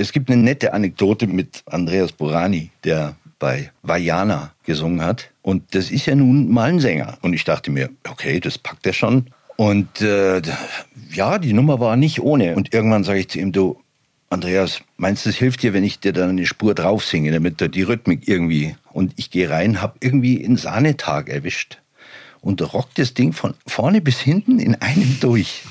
Es gibt eine nette Anekdote mit Andreas Borani, der bei Vajana gesungen hat. Und das ist ja nun mal ein Sänger. Und ich dachte mir, okay, das packt er schon. Und äh, ja, die Nummer war nicht ohne. Und irgendwann sage ich zu ihm, du, Andreas, meinst du, es hilft dir, wenn ich dir dann eine Spur drauf singe, damit du die Rhythmik irgendwie... Und ich gehe rein, habe irgendwie einen Sahnetag erwischt und rock das Ding von vorne bis hinten in einem durch.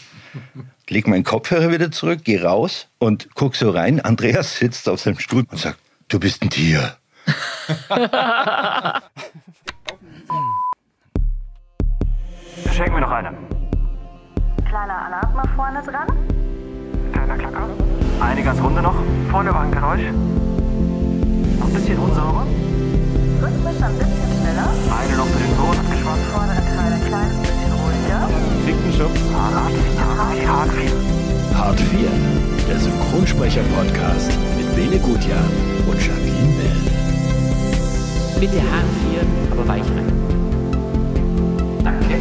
Leg meinen Kopfhörer wieder zurück, geh raus und guck so rein. Andreas sitzt auf seinem Stuhl und sagt, du bist ein Tier. Schenk mir noch eine. Kleiner Alarm mal vorne dran. Kleiner Klacker. Eine ganz runde noch. Vorne war ein Geräusch. Noch ein bisschen unsauber. Rhythmisch ein bisschen schneller. Eine noch für den Sohn abgeschwatzt. Vordere Dicken Schub. Hart, hart, hart viel. Hart 4, der Synchronsprecher-Podcast mit Bene Gutjahr und Jacqueline Bell. Bitte Haare frieren, aber weich rein. Danke.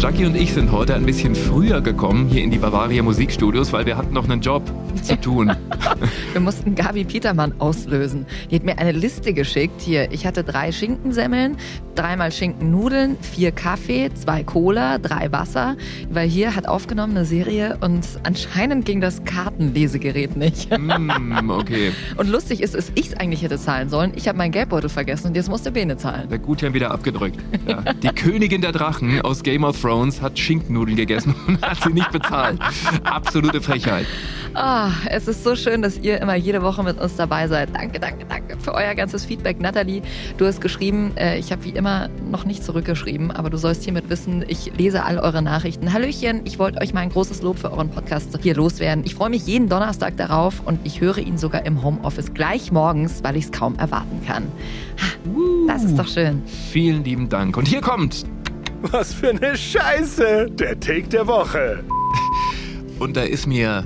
Jackie und ich sind heute ein bisschen früher gekommen hier in die Bavaria Musikstudios, weil wir hatten noch einen Job zu tun. Wir mussten Gabi Petermann auslösen. Die hat mir eine Liste geschickt. Hier, ich hatte drei Schinkensemmeln, dreimal Schinkennudeln, vier Kaffee, zwei Cola, drei Wasser. Weil hier hat aufgenommen eine Serie und anscheinend ging das Kartenlesegerät nicht. Hm, okay. Und lustig ist, dass ich es eigentlich hätte zahlen sollen. Ich habe meinen Geldbeutel vergessen und jetzt musste Bene zahlen. Der Gutjan wieder abgedrückt. Ja. Die Königin der Drachen aus Game of Thrones hat Schinkennudeln gegessen und hat sie nicht bezahlt. Absolute Frechheit. Ah, es ist so schön, dass ihr immer jede Woche mit uns dabei seid. Danke, danke, danke für euer ganzes Feedback. Nathalie, du hast geschrieben, äh, ich habe wie immer noch nicht zurückgeschrieben, aber du sollst hiermit wissen, ich lese all eure Nachrichten. Hallöchen, ich wollte euch mal ein großes Lob für euren Podcast hier loswerden. Ich freue mich jeden Donnerstag darauf und ich höre ihn sogar im Homeoffice gleich morgens, weil ich es kaum erwarten kann. Ha, das ist doch schön. Vielen lieben Dank. Und hier kommt. Was für eine Scheiße! Der Take der Woche. Und da ist mir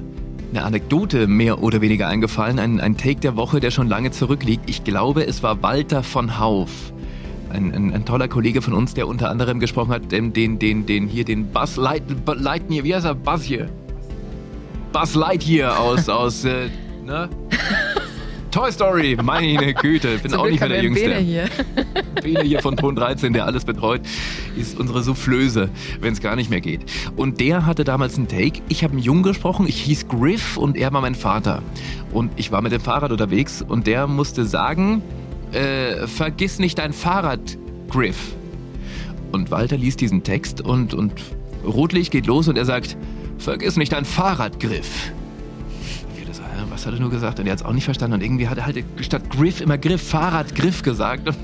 eine Anekdote mehr oder weniger eingefallen. Ein, ein Take der Woche, der schon lange zurückliegt. Ich glaube, es war Walter von Hauf. Ein, ein, ein toller Kollege von uns, der unter anderem gesprochen hat, den, den, den, den hier, den Buzz Light, Lightyear, wie heißt er? Buzz hier. Buzz Lightyear aus, aus, äh, ne? Toy Story, meine Güte, bin Zum auch Glück nicht mehr der Jüngste. Bene hier. Bene hier von Ton 13, der alles betreut, ist unsere Soufflöse, wenn es gar nicht mehr geht. Und der hatte damals einen Take. Ich habe einen Jungen gesprochen, ich hieß Griff und er war mein Vater. Und ich war mit dem Fahrrad unterwegs und der musste sagen, äh, vergiss nicht dein Fahrrad, Griff. Und Walter liest diesen Text und, und Rotlicht geht los und er sagt, vergiss nicht dein Fahrrad, Griff. Was hat er nur gesagt? Und er hat es auch nicht verstanden. Und irgendwie hat er halt statt Griff immer Griff, Fahrrad, Griff gesagt.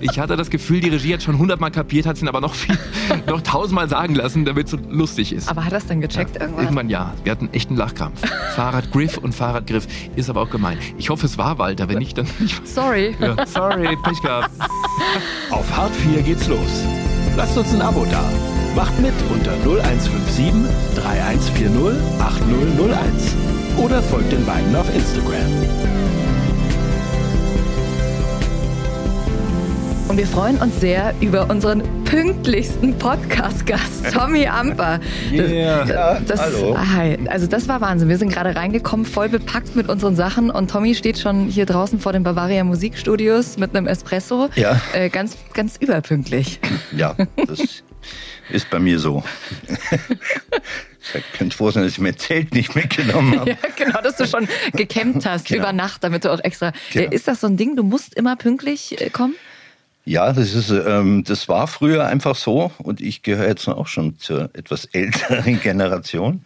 Ich hatte das Gefühl, die Regie hat schon hundertmal kapiert, hat es ihn aber noch viel, noch tausendmal sagen lassen, damit es so lustig ist. Aber hat er es dann gecheckt irgendwann? Irgendwann ja. Wir hatten echt einen Lachkrampf. Fahrrad Griff und Fahrrad Griff ist aber auch gemein. Ich hoffe, es war Walter. Wenn nicht, dann. Ich, Sorry. ja, sorry, Pech gehabt. Auf Hart 4 geht's los. Lasst uns ein Abo da. Macht mit unter 0157 3140 8001. Oder folgt den beiden auf Instagram. Und wir freuen uns sehr über unseren pünktlichsten Podcast-Gast, Tommy Amper. Yeah. Ja, Das, hallo. Hi. Also das war Wahnsinn. Wir sind gerade reingekommen, voll bepackt mit unseren Sachen und Tommy steht schon hier draußen vor den Bavaria Musikstudios mit einem Espresso. Ja. Äh, ganz, ganz überpünktlich. Ja, das ist bei mir so. Ich könnte froh sein, dass ich mein Zelt nicht mitgenommen habe. Ja, genau, dass du schon gecampt hast Genau. über Nacht, damit du auch extra. Genau. Äh, Ist das so ein Ding? Du musst immer pünktlich äh, kommen? Ja, das ist, ähm, das war früher einfach so und ich gehöre jetzt auch schon zur etwas älteren Generation.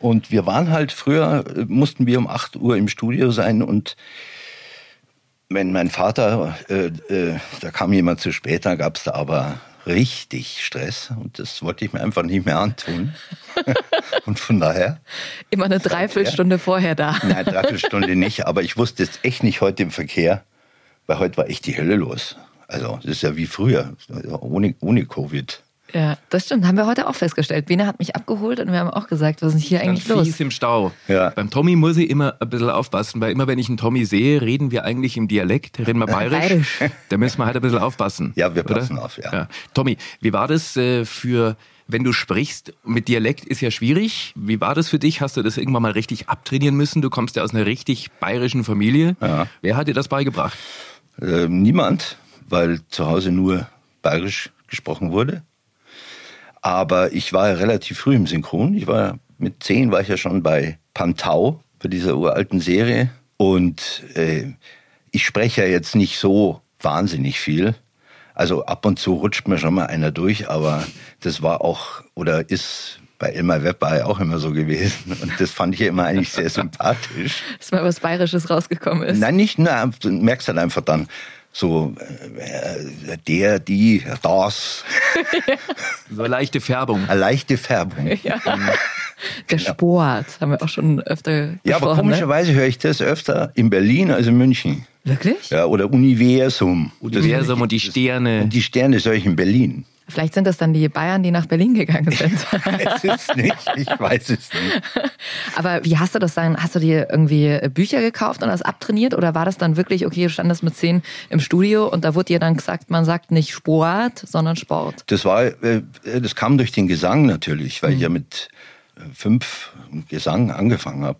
Und wir waren halt früher, äh, mussten wir um 8 Uhr im Studio sein und wenn mein Vater, äh, äh, da kam jemand zu spät, dann gab es da aber richtig Stress und das wollte ich mir einfach nicht mehr antun. und von daher, Immer eine Dreiviertelstunde vorher da. nein, dreiviertel Stunde nicht, aber ich wusste jetzt echt nicht heute im Verkehr, weil heute war echt die Hölle los. Also das ist ja wie früher, ohne, ohne Covid. Ja, das stimmt. Haben wir heute auch festgestellt. Bene hat mich abgeholt und wir haben auch gesagt, was ist hier Ganz eigentlich los? fies im Stau. Ja. Beim Tommy muss ich immer ein bisschen aufpassen, weil immer wenn ich einen Tommy sehe, reden wir eigentlich im Dialekt, reden wir bayerisch. Bayerisch. Da müssen wir halt ein bisschen aufpassen. Ja, wir oder? passen auf, ja. Tommy, wie war das äh, für, wenn du sprichst, mit Dialekt ist ja schwierig. Wie war das für dich? Hast du das irgendwann mal richtig abtrainieren müssen? Du kommst ja aus einer richtig bayerischen Familie. Ja. Wer hat dir das beigebracht? Äh, niemand, weil zu Hause nur bayerisch gesprochen wurde. Aber ich war ja relativ früh im Synchron. Ich war mit zehn war ich ja schon bei Pantau, bei dieser uralten Serie. Und äh, ich spreche ja jetzt nicht so wahnsinnig viel. Also ab und zu rutscht mir schon mal einer durch, aber das war auch oder ist bei Elmar Webber auch immer so gewesen. Und das fand ich ja immer eigentlich sehr sympathisch. Dass mal was Bayerisches rausgekommen ist. Nein, nicht, na, du merkst halt einfach dann so, äh, der, die, das, So eine leichte Färbung. eine leichte Färbung. Ja. Der Sport haben wir auch schon öfter Genau. Ja, aber gesprochen, ne? komischerweise höre ich das öfter in Berlin als in München. Wirklich? Ja, oder Universum. Universum und die Sterne. Und die Sterne höre ich in Berlin. Vielleicht sind das dann die Bayern, die nach Berlin gegangen sind. weiß es nicht, ich weiß es nicht. Aber wie hast du das dann? Hast du dir irgendwie Bücher gekauft und das abtrainiert? Oder war das dann wirklich, okay, du standest mit zehn im Studio und da wurde dir dann gesagt, man sagt nicht Sport, sondern Sport? Das war, äh, das kam durch den Gesang natürlich, weil ich ja mit äh, fünf Gesang angefangen habe.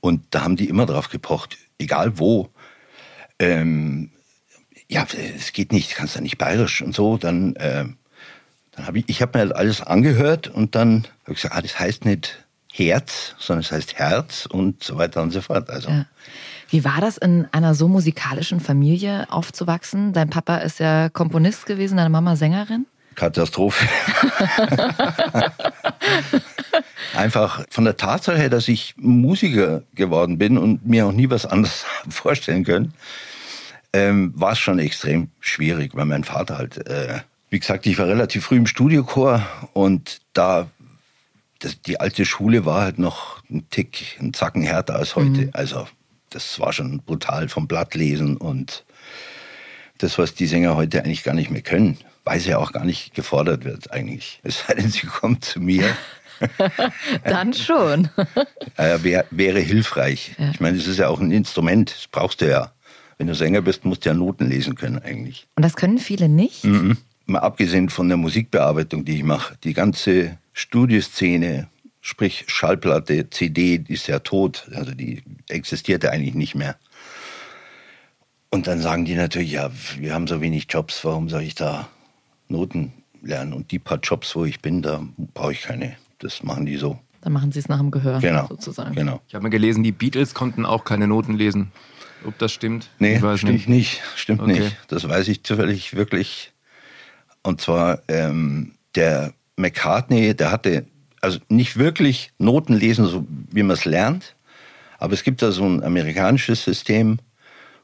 Und da haben die immer drauf gepocht, egal wo. Ähm, ja, es geht nicht, kannst ja nicht bayerisch und so. Dann, äh, dann habe ich, ich habe mir halt alles angehört und dann habe ich gesagt, ah, das heißt nicht Herz, sondern es heißt Herz und so weiter und so fort. Also Ja. Wie war das, in einer so musikalischen Familie aufzuwachsen? Dein Papa ist ja Komponist gewesen, deine Mama Sängerin. Katastrophe. Einfach von der Tatsache dass ich Musiker geworden bin und mir auch nie was anderes vorstellen können, ähm, war es schon extrem schwierig, weil mein Vater halt, äh, wie gesagt, ich war relativ früh im Studiochor und da das, die alte Schule war halt noch ein Tick, ein Zacken härter als heute. Also das war schon brutal vom Blattlesen und das, was die Sänger heute eigentlich gar nicht mehr können, weil sie ja auch gar nicht gefordert wird eigentlich. Es sei denn, sie kommt zu mir, Dann schon. äh, wär, wäre hilfreich. Ich meine, das ist ja auch ein Instrument, das brauchst du ja. Wenn du Sänger bist, musst du ja Noten lesen können eigentlich. Und das können viele nicht. Mhm. Mal abgesehen von der Musikbearbeitung, die ich mache, die ganze Studioszene, sprich Schallplatte, CD, die ist ja tot, also die existiert ja eigentlich nicht mehr. Und dann sagen die natürlich, ja, wir haben so wenig Jobs, warum soll ich da Noten lernen? Und die paar Jobs, wo ich bin, da brauche ich keine. Das machen die so. Dann machen sie es nach dem Gehör, Genau. sozusagen. Genau. Ich habe mal gelesen, die Beatles konnten auch keine Noten lesen. Ob das stimmt? Nee, ich weiß stimmt nicht. Stimmt Okay. nicht. Das weiß ich zufällig wirklich. Und zwar ähm, der McCartney, der hatte also nicht wirklich Noten lesen, so wie man es lernt, aber es gibt da so ein amerikanisches System,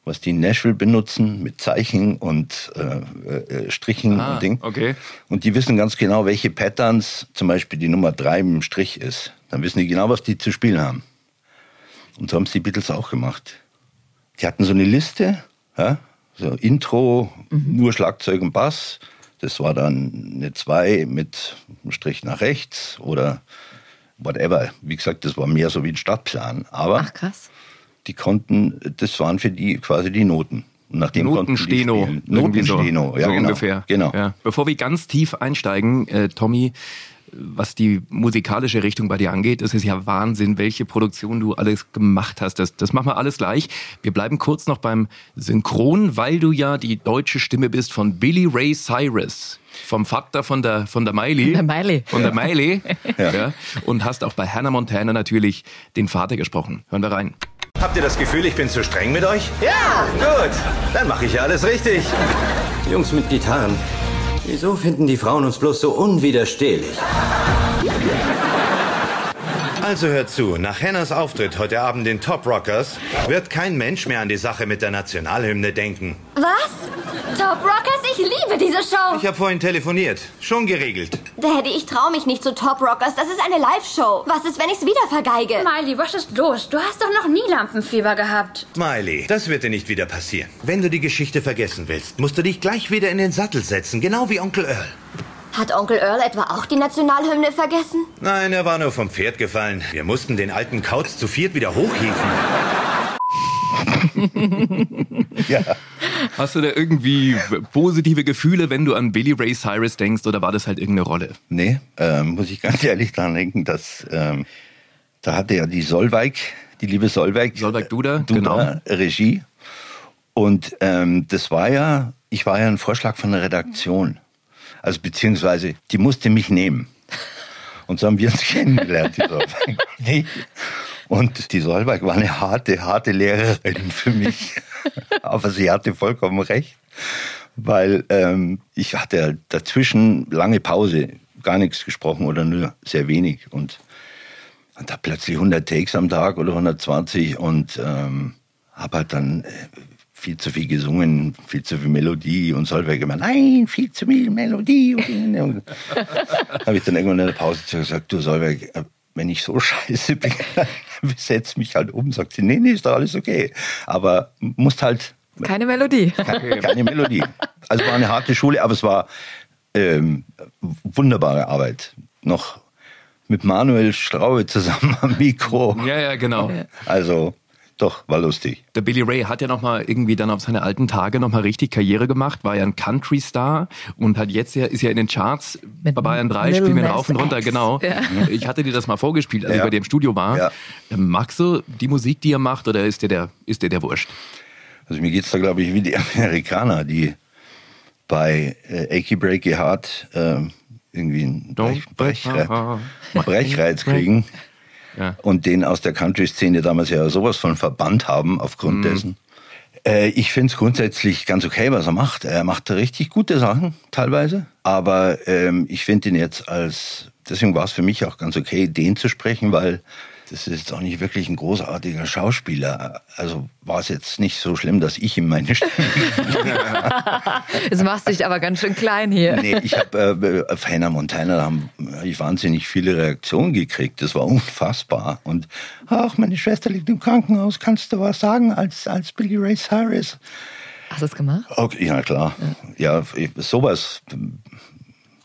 was die in Nashville benutzen mit Zeichen und äh, äh, Strichen Ah, und Ding. okay. Und die wissen ganz genau, welche Patterns zum Beispiel die Nummer drei im Strich ist. Dann wissen die genau, was die zu spielen haben. Und so haben es die Beatles auch gemacht. Die hatten so eine Liste, ja, so Intro, nur Schlagzeug und Bass. Das war dann eine 2 mit einem Strich nach rechts oder whatever. Wie gesagt, das war mehr so wie ein Stadtplan. Aber Ach, krass. die konnten, das waren für die quasi die Noten. Und nachdem Notensteno. irgendwie so, Notensteno, ja so genau. ungefähr. Genau. Ja. Bevor wir ganz tief einsteigen, äh, Tommy, was die musikalische Richtung bei dir angeht, ist es ja Wahnsinn, welche Produktion du alles gemacht hast. Das, das machen wir alles gleich. Wir bleiben kurz noch beim Synchron, weil du ja die deutsche Stimme bist von Billy Ray Cyrus, vom Vater von der, von der Miley. Der Miley. Von der Miley. ja. Und hast auch bei Hannah Montana natürlich den Vater gesprochen. Hören wir rein. Habt ihr das Gefühl, ich bin zu streng mit euch? Ja! Gut, dann mache ich ja alles richtig. Jungs mit Gitarren. Wieso finden die Frauen uns bloß so unwiderstehlich? Also hört zu, nach Hannahs Auftritt heute Abend in Top Rockers wird kein Mensch mehr an die Sache mit der Nationalhymne denken. Was? Top Rockers, ich liebe diese Show. Ich habe vorhin telefoniert. Schon geregelt. Daddy, ich traue mich nicht zu Top Rockers. Das ist eine Live-Show. Was ist, wenn ich's wieder vergeige? Miley, was ist los? Du hast doch noch nie Lampenfieber gehabt. Miley, das wird dir nicht wieder passieren. Wenn du die Geschichte vergessen willst, musst du dich gleich wieder in den Sattel setzen, genau wie Onkel Earl. Hat Onkel Earl etwa auch die Nationalhymne vergessen? Nein, er war nur vom Pferd gefallen. Wir mussten den alten Kauz zu viert wieder hochhieven. ja. Hast du da irgendwie positive Gefühle, wenn du an Billy Ray Cyrus denkst, oder war das halt irgendeine Rolle? Nee, ähm, muss ich ganz ehrlich dran denken, dass ähm, da hatte ja die Solveig, die liebe Solveig, Solveig Duda, Duda genau. Regie. Und ähm, das war ja, ich war ja ein Vorschlag von der Redaktion. Also beziehungsweise, die musste mich nehmen. Und so haben wir uns kennengelernt, die Solveig. Und die Solveig war eine harte, harte Lehrerin für mich. Aber sie hatte vollkommen recht. Weil ähm, ich hatte dazwischen lange Pause, gar nichts gesprochen oder nur sehr wenig. Und, und da plötzlich 100 Takes am Tag oder 120 und ähm, habe halt dann äh, viel zu viel gesungen, viel zu viel Melodie und Solveig immer, nein, viel zu viel Melodie. habe ich dann irgendwann in der Pause gesagt, du Solveig, wenn ich so scheiße bin, setz mich halt um. Sagt sie, nee, nee, ist doch alles okay. Aber musst halt... Keine Melodie. Keine, keine Melodie. Also war eine harte Schule, aber es war ähm, wunderbare Arbeit. Noch mit Manuel Straube zusammen am Mikro. Ja, ja, genau. Also doch, war lustig. Der Billy Ray hat ja nochmal irgendwie dann auf seine alten Tage nochmal richtig Karriere gemacht, war ja ein Country-Star und hat jetzt ja, ist ja in den Charts Mit bei Bayern 3, Lil spielen wir rauf und runter, X. genau. Ja. Ich hatte dir das mal vorgespielt, als Ja. ich bei dir im Studio war. Ja. Magst du die Musik, die er macht, oder ist dir der, ist dir der wurscht? Also mir geht's da, glaube ich, wie die Amerikaner, die bei äh, Achy Breaky Heart äh, irgendwie einen Brech, Brechre Brechreiz kriegen Ja. und den aus der Country-Szene damals ja sowas von verbannt haben aufgrund Mhm. dessen. Äh, ich finde es grundsätzlich ganz okay, was er macht. Er macht richtig gute Sachen teilweise, aber ähm, ich finde ihn jetzt als, deswegen war es für mich auch ganz okay, den zu sprechen, weil das ist jetzt auch nicht wirklich ein großartiger Schauspieler. Also war es jetzt nicht so schlimm, dass ich ihm meine Stimme Jetzt machst du dich aber ganz schön klein hier. Nee, ich habe äh, auf Hannah Montana, haben hab ich wahnsinnig viele Reaktionen gekriegt. Das war unfassbar. Und ach, meine Schwester liegt im Krankenhaus. Kannst du was sagen als als Billy Ray Cyrus? Hast du es gemacht? Okay, ja klar. Ja, ich- sowas.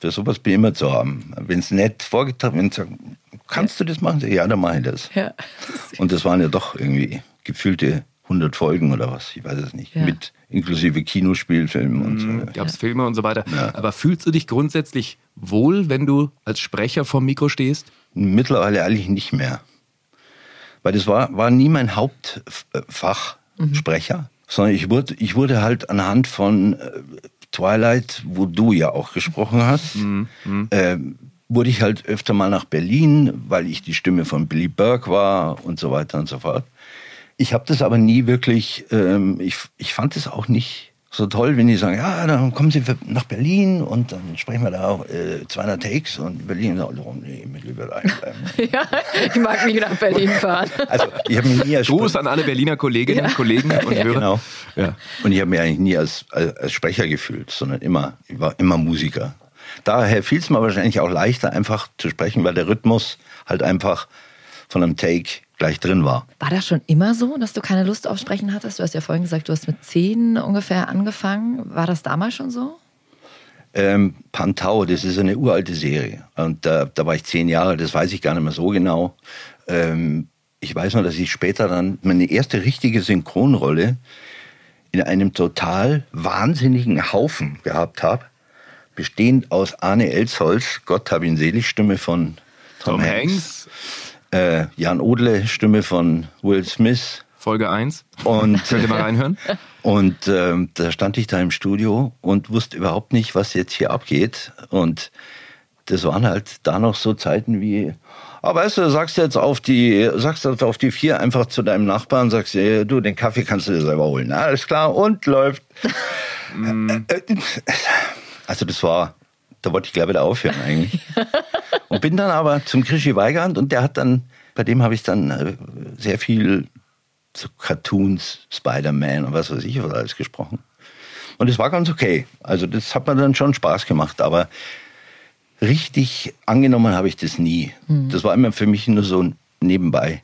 Für sowas bin ich immer zu haben. Wenn es nett vorgetragen wenn kannst du das machen? Ja, dann mache ich das. Ja. Und das waren ja doch irgendwie gefühlte 100 Folgen oder was, ich weiß es nicht. Ja. Mit inklusive Kinospielfilmen und so. Gab es Filme und so weiter. Aber fühlst du dich grundsätzlich wohl, wenn du als Sprecher vorm Mikro stehst? Mittlerweile eigentlich nicht mehr. Weil das war, war nie mein Hauptfach, Sprecher, sondern ich wurde, ich wurde halt anhand von äh, Twilight, wo du ja auch gesprochen hast, äh, wurde ich halt öfter mal nach Berlin, weil ich die Stimme von Billy Burke war und so weiter und so fort. Ich habe das aber nie wirklich, ähm, ich, ich fand es auch nicht so toll, wenn die sagen, ja, dann kommen Sie nach Berlin und dann sprechen wir da auch äh, 200 Takes und Berlin, so, oh, nee, mir lieber da bleiben. Ja, ich mag nicht nach Berlin fahren. Also ich habe mich nie als Gruß an alle Berliner Kolleginnen und Kollegen und ja, Hörer. genau. Ja. Und ich habe mich eigentlich nie als, als, als Sprecher gefühlt, sondern immer, ich war immer Musiker. Daher fiel es mir wahrscheinlich auch leichter, einfach zu sprechen, weil der Rhythmus halt einfach von einem Take gleich drin war. War das schon immer so, dass du keine Lust auf Sprechen hattest? Du hast ja vorhin gesagt, du hast mit zehn ungefähr angefangen. War das damals schon so? Ähm, Pantau, das ist eine uralte Serie. Und da, da war ich zehn Jahre, das weiß ich gar nicht mehr so genau. Ähm, ich weiß nur, dass ich später dann meine erste richtige Synchronrolle in einem total wahnsinnigen Haufen gehabt habe, bestehend aus Arne Elsholz, Gott hab ihn selig, Stimme von Tom, Tom Hanks, äh, Jan Odle, Stimme von Will Smith, Folge 1. und Könnt ihr mal reinhören? und ähm, da stand ich da im Studio und wusste überhaupt nicht, was jetzt hier abgeht. Und das waren halt da noch so Zeiten wie, aber weißt du, sagst jetzt auf die, sagst jetzt auf die vier einfach zu deinem Nachbarn, sagst du, den Kaffee kannst du dir selber holen. Alles klar, und läuft. Also das war, da wollte ich gleich wieder aufhören eigentlich. Und bin dann aber zum Krischi Weigand und der hat dann, bei dem habe ich dann äh, sehr viel so Cartoons, Spider-Man und was weiß ich was alles gesprochen. Und es war ganz okay. Also das hat mir dann schon Spaß gemacht, aber richtig angenommen habe ich das nie. Mhm. Das war immer für mich nur so ein nebenbei.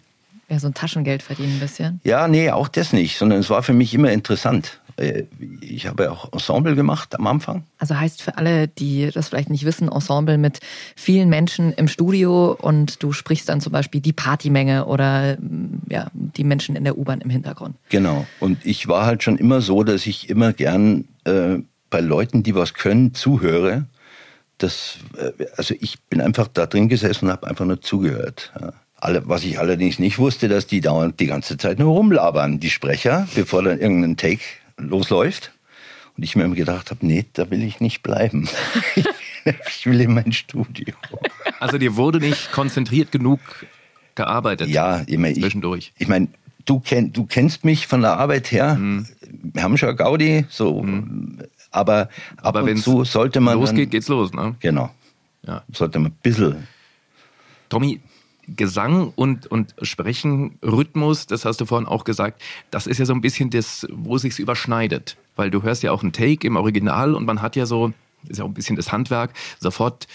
Ja, so ein Taschengeld verdienen ein bisschen. Ja, nee, auch das nicht, sondern es war für mich immer interessant. Äh, Ich habe auch Ensemble gemacht am Anfang. Also heißt für alle, die das vielleicht nicht wissen, Ensemble mit vielen Menschen im Studio und du sprichst dann zum Beispiel die Partymenge oder mm, ja, die Menschen in der U-Bahn im Hintergrund. Genau. Und ich war halt schon immer so, dass ich immer gern äh, bei Leuten, die was können, zuhöre. Das, äh, also ich bin einfach da drin gesessen und habe einfach nur zugehört. Ja. Alle, was ich allerdings nicht wusste, dass die dauernd die ganze Zeit nur rumlabern, die Sprecher, bevor dann irgendein Take losläuft. Und ich mir immer gedacht habe, nee, da will ich nicht bleiben. ich will in mein Studio. Also dir wurde nicht konzentriert genug gearbeitet. Ja, ich meine, zwischendurch. Ich, ich meine, du, kenn, du kennst mich von der Arbeit her. Wir haben schon Gaudi, so. Aber ab Aber und zu sollte man. losgeht, dann, geht's los, ne? Genau. Ja. Sollte man ein bisschen. Tommy, Gesang und, und Sprechen, Rhythmus, das hast du vorhin auch gesagt, das ist ja so ein bisschen das, wo es sich überschneidet. Weil du hörst ja auch einen Take im Original und man hat ja so, ist ja auch ein bisschen das Handwerk, sofort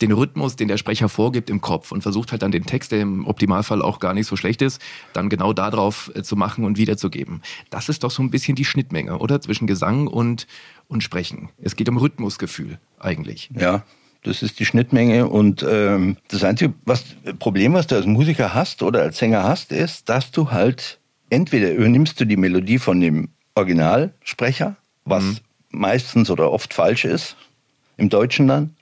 den Rhythmus, den der Sprecher vorgibt im Kopf und versucht halt dann den Text, der im Optimalfall auch gar nicht so schlecht ist, dann genau darauf äh, zu machen und wiederzugeben. Das ist doch so ein bisschen die Schnittmenge, oder? Zwischen Gesang und, und Sprechen. Es geht um Rhythmusgefühl eigentlich. Ja, das ist die Schnittmenge. Und ähm, das einzige was, Problem, was du als Musiker hast oder als Sänger hast, ist, dass du halt entweder übernimmst du die Melodie von dem Originalsprecher, was meistens oder oft falsch ist, im Deutschen dann.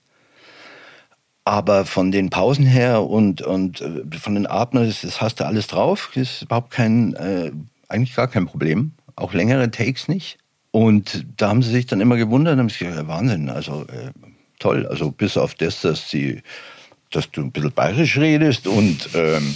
Aber von den Pausen her und, und äh, von den Atmen, das, das hast du alles drauf. Das ist überhaupt kein, äh, eigentlich gar kein Problem. Auch längere Takes nicht. Und da haben sie sich dann immer gewundert und haben sich gesagt, Wahnsinn, also äh, toll. Also bis auf das, dass sie, dass du ein bisschen bayerisch redest und ähm,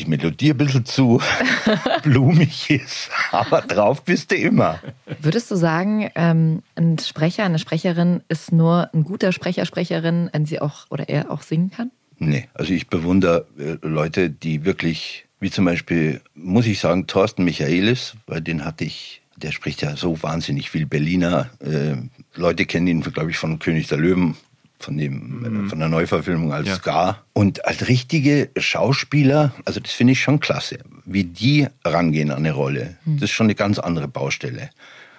die Melodie ein bisschen zu blumig ist. Aber drauf bist du immer. Würdest du sagen, ähm, ein Sprecher, eine Sprecherin ist nur ein guter Sprecher, Sprecherin, wenn sie auch oder er auch singen kann? Nee, also ich bewundere äh, Leute, die wirklich, wie zum Beispiel, muss ich sagen, Thorsten Michaelis, weil den hatte ich, der spricht ja so wahnsinnig viel Berliner. Äh, Leute kennen ihn, glaube ich, von König der Löwen, von, dem, äh, von der Neuverfilmung als Ja. Scar. Und als richtige Schauspieler, also das finde ich schon klasse, wie die rangehen an eine Rolle. Das ist schon eine ganz andere Baustelle.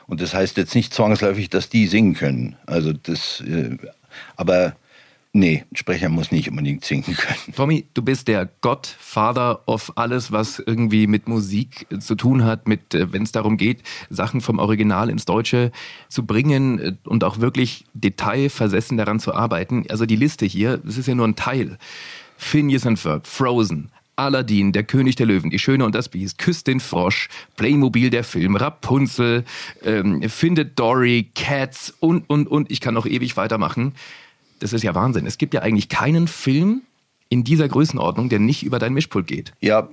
Und das heißt jetzt nicht zwangsläufig, dass die singen können. Also das, äh, aber nee, ein Sprecher muss nicht unbedingt singen können. Tommy, du bist der Godfather of alles, was irgendwie mit Musik zu tun hat, mit, äh, wenn es darum geht, Sachen vom Original ins Deutsche zu bringen äh, und auch wirklich detailversessen daran zu arbeiten. Also die Liste hier, das ist ja nur ein Teil. Phineas and Ferb, Frozen, Aladdin, der König der Löwen, die Schöne und das Biest, Küsst den Frosch, Playmobil, der Film, Rapunzel, ähm, Findet Dory, Cats und, und, und. Ich kann noch ewig weitermachen. Das ist ja Wahnsinn. Es gibt ja eigentlich keinen Film in dieser Größenordnung, der nicht über dein Mischpult geht. Ja,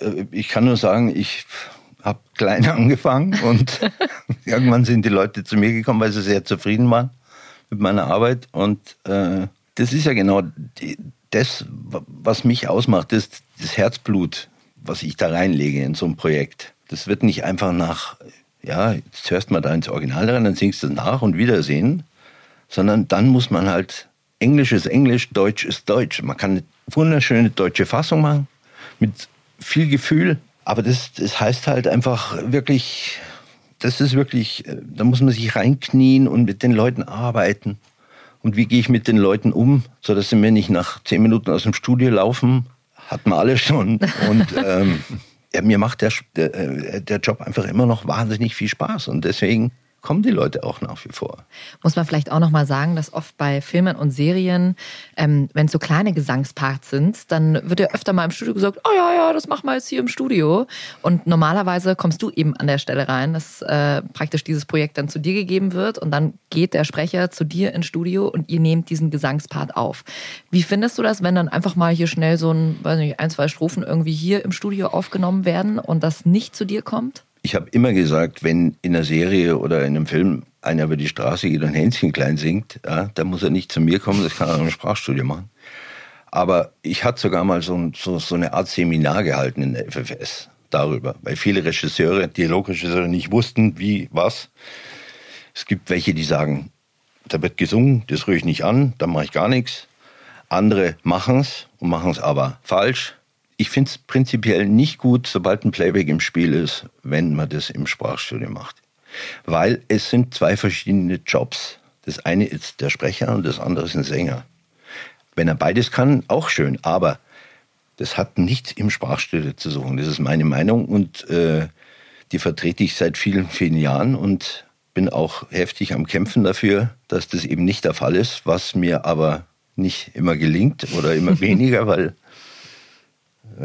äh, ich kann nur sagen, ich habe klein angefangen und irgendwann sind die Leute zu mir gekommen, weil sie sehr zufrieden waren mit meiner Arbeit. Und äh, das ist ja genau die, das, was mich ausmacht, ist das Herzblut, was ich da reinlege in so ein Projekt. Das wird nicht einfach nach, ja, jetzt hörst du mal da ins Original rein, dann singst du es nach und Wiedersehen, sondern dann muss man halt, Englisch ist Englisch, Deutsch ist Deutsch. Man kann eine wunderschöne deutsche Fassung machen, mit viel Gefühl, aber das, das heißt halt einfach wirklich, das ist wirklich, äh, da muss man sich reinknien und mit den Leuten arbeiten. Und wie gehe ich mit den Leuten um, so dass sie mir nicht nach zehn Minuten aus dem Studio laufen, hat man alle schon. Und ähm, ja, mir macht der, der, äh, der Job einfach immer noch wahnsinnig viel Spaß und deswegen kommen die Leute auch nach wie vor. Muss man vielleicht auch nochmal sagen, dass oft bei Filmen und Serien, ähm, wenn es so kleine Gesangsparts sind, dann wird ja öfter mal im Studio gesagt, oh ja, ja, das machen wir jetzt hier im Studio. Und normalerweise kommst du eben an der Stelle rein, dass äh, praktisch dieses Projekt dann zu dir gegeben wird und dann geht der Sprecher zu dir ins Studio und ihr nehmt diesen Gesangspart auf. Wie findest du das, wenn dann einfach mal hier schnell so ein, weiß nicht, ein, zwei Strophen irgendwie hier im Studio aufgenommen werden und das nicht zu dir kommt? Ich habe immer gesagt, wenn in einer Serie oder in einem Film einer über die Straße geht und Hänschen klein singt, ja, dann muss er nicht zu mir kommen, das kann er im Sprachstudio machen. Aber ich hatte sogar mal so, so, so eine Art Seminar gehalten in der FFS darüber, weil viele Regisseure, Dialogregisseure nicht wussten, wie, was. Es gibt welche, die sagen, da wird gesungen, das rühre ich nicht an, da mache ich gar nichts. Andere machen es und machen es aber falsch. Ich finde es prinzipiell nicht gut, sobald ein Playback im Spiel ist, wenn man das im Sprachstudio macht. Weil es sind zwei verschiedene Jobs. Das eine ist der Sprecher und das andere ist ein Sänger. Wenn er beides kann, auch schön. Aber das hat nichts im Sprachstudio zu suchen. Das ist meine Meinung und äh, die vertrete ich seit vielen, vielen Jahren und bin auch heftig am Kämpfen dafür, dass das eben nicht der Fall ist, was mir aber nicht immer gelingt oder immer weniger, weil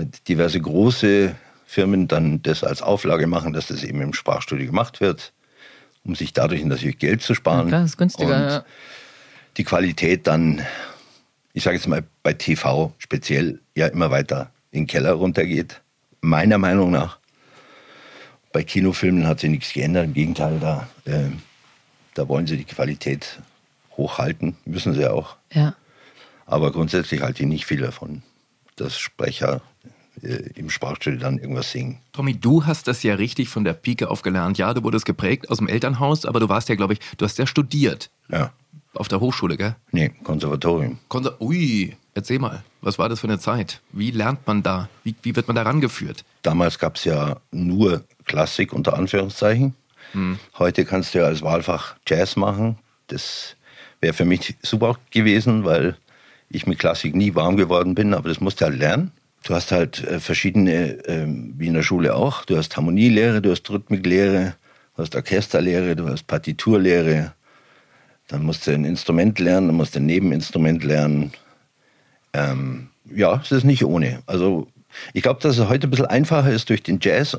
diverse große Firmen dann das als Auflage machen, dass das eben im Sprachstudio gemacht wird, um sich dadurch natürlich Geld zu sparen. Ja, klar, ist günstiger, Und ja. die Qualität dann, ich sage jetzt mal bei TV speziell, ja immer weiter in den Keller runtergeht. Meiner Meinung nach. Bei Kinofilmen hat sich nichts geändert. Im Gegenteil, da, äh, da wollen sie die Qualität hochhalten, müssen sie auch. Ja. Aber grundsätzlich halte ich nicht viel davon, dass Sprecher im Sprachstudio dann irgendwas singen. Tommy, du hast das ja richtig von der Pike auf gelernt. Ja, du wurdest geprägt aus dem Elternhaus, aber du warst ja, glaube ich, du hast ja studiert. Ja. Auf der Hochschule, gell? Nee, Konservatorium. Konser Ui, erzähl mal, was war das für eine Zeit? Wie lernt man da? Wie, wie wird man da rangeführt? Damals gab es ja nur Klassik unter Anführungszeichen. Hm. Heute kannst du ja als Wahlfach Jazz machen. Das wäre für mich super gewesen, weil ich mit Klassik nie warm geworden bin, aber das musst du halt lernen. Du hast halt äh, verschiedene, ähm, wie in der Schule auch, du hast Harmonielehre, du hast Rhythmiklehre, du hast Orchesterlehre, du hast Partiturlehre, dann musst du ein Instrument lernen, dann musst du ein Nebeninstrument lernen. Ähm, ja, es ist nicht ohne. Also ich glaube, dass es heute ein bisschen einfacher ist durch den Jazz,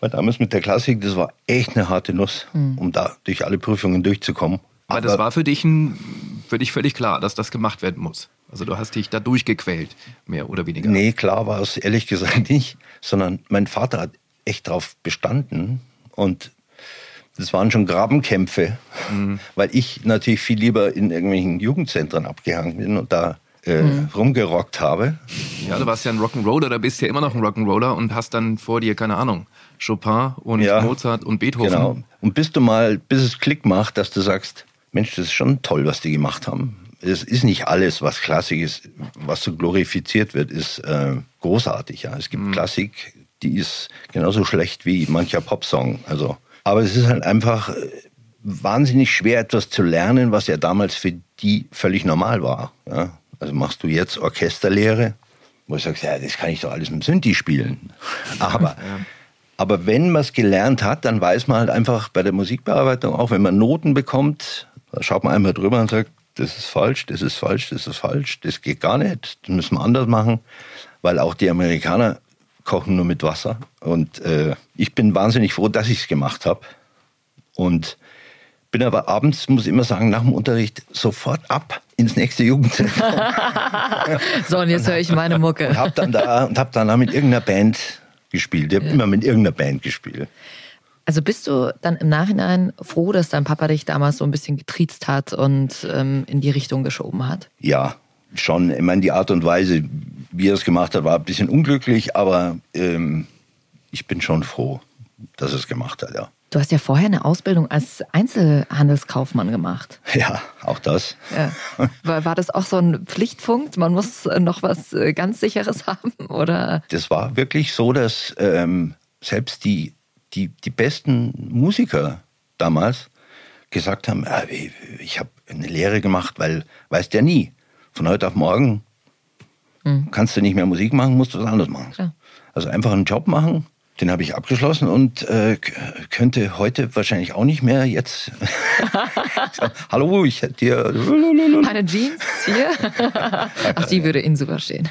weil damals mit der Klassik, das war echt eine harte Nuss, Hm. um da durch alle Prüfungen durchzukommen. Aber, das war für dich, ein, für dich völlig klar, dass das gemacht werden muss. Also du hast dich da durchgequält, mehr oder weniger. Nee, klar war es ehrlich gesagt nicht, sondern mein Vater hat echt drauf bestanden und das waren schon Grabenkämpfe, Mhm. weil ich natürlich viel lieber in irgendwelchen Jugendzentren abgehangen bin und da äh, Mhm. rumgerockt habe. Ja, du warst ja ein Rock'n'Roller, da bist ja immer noch ein Rock'n'Roller und hast dann vor dir, keine Ahnung, Chopin und Ja. Mozart und Beethoven. Genau. Und bis du mal, bis es Klick macht, dass du sagst, Mensch, das ist schon toll, was die gemacht haben. Es ist nicht alles, was Klassik ist, was so glorifiziert wird, ist äh, großartig. Ja. Es gibt Klassik, die ist genauso schlecht wie mancher Popsong. Also, aber es ist halt einfach äh, wahnsinnig schwer, etwas zu lernen, was ja damals für die völlig normal war. Ja. Also machst du jetzt Orchesterlehre, wo du sagst, ja, das kann ich doch alles mit Synthi spielen. Aber aber wenn man es gelernt hat, dann weiß man halt einfach bei der Musikbearbeitung, auch wenn man Noten bekommt, da schaut man einmal drüber und sagt, das ist falsch, das ist falsch, das ist falsch, das geht gar nicht, das müssen wir anders machen, weil auch die Amerikaner kochen nur mit Wasser. Und äh, ich bin wahnsinnig froh, dass ich es gemacht habe. Und bin aber abends, muss ich immer sagen, nach dem Unterricht sofort ab ins nächste Jugendzentrum. So, und jetzt höre ich meine Mucke. und habe dann da und hab dann da mit irgendeiner Band gespielt. Ich habe immer mit irgendeiner Band gespielt. Also bist du dann im Nachhinein froh, dass dein Papa dich damals so ein bisschen getriezt hat und ähm, in die Richtung geschoben hat? Ja, schon. Ich meine, die Art und Weise, wie er es gemacht hat, war ein bisschen unglücklich, aber ähm, ich bin schon froh, dass er es gemacht hat, ja. Du hast ja vorher eine Ausbildung als Einzelhandelskaufmann gemacht. Ja, auch das. Ja. War, war das auch so ein Pflichtpunkt? Man muss äh, noch was äh, ganz Sicheres haben? Oder? Das war wirklich so, dass ähm, selbst die, die, die besten Musiker damals gesagt haben, ah, ich, ich habe eine Lehre gemacht, weil weißt ja nie, von heute auf morgen kannst du nicht mehr Musik machen, musst du was anderes machen. Klar. Also einfach einen Job machen, den habe ich abgeschlossen und äh, könnte heute wahrscheinlich auch nicht mehr jetzt. Hallo, ich hätte dir. Eine Jeans hier? Ach, die würde Ihnen super stehen.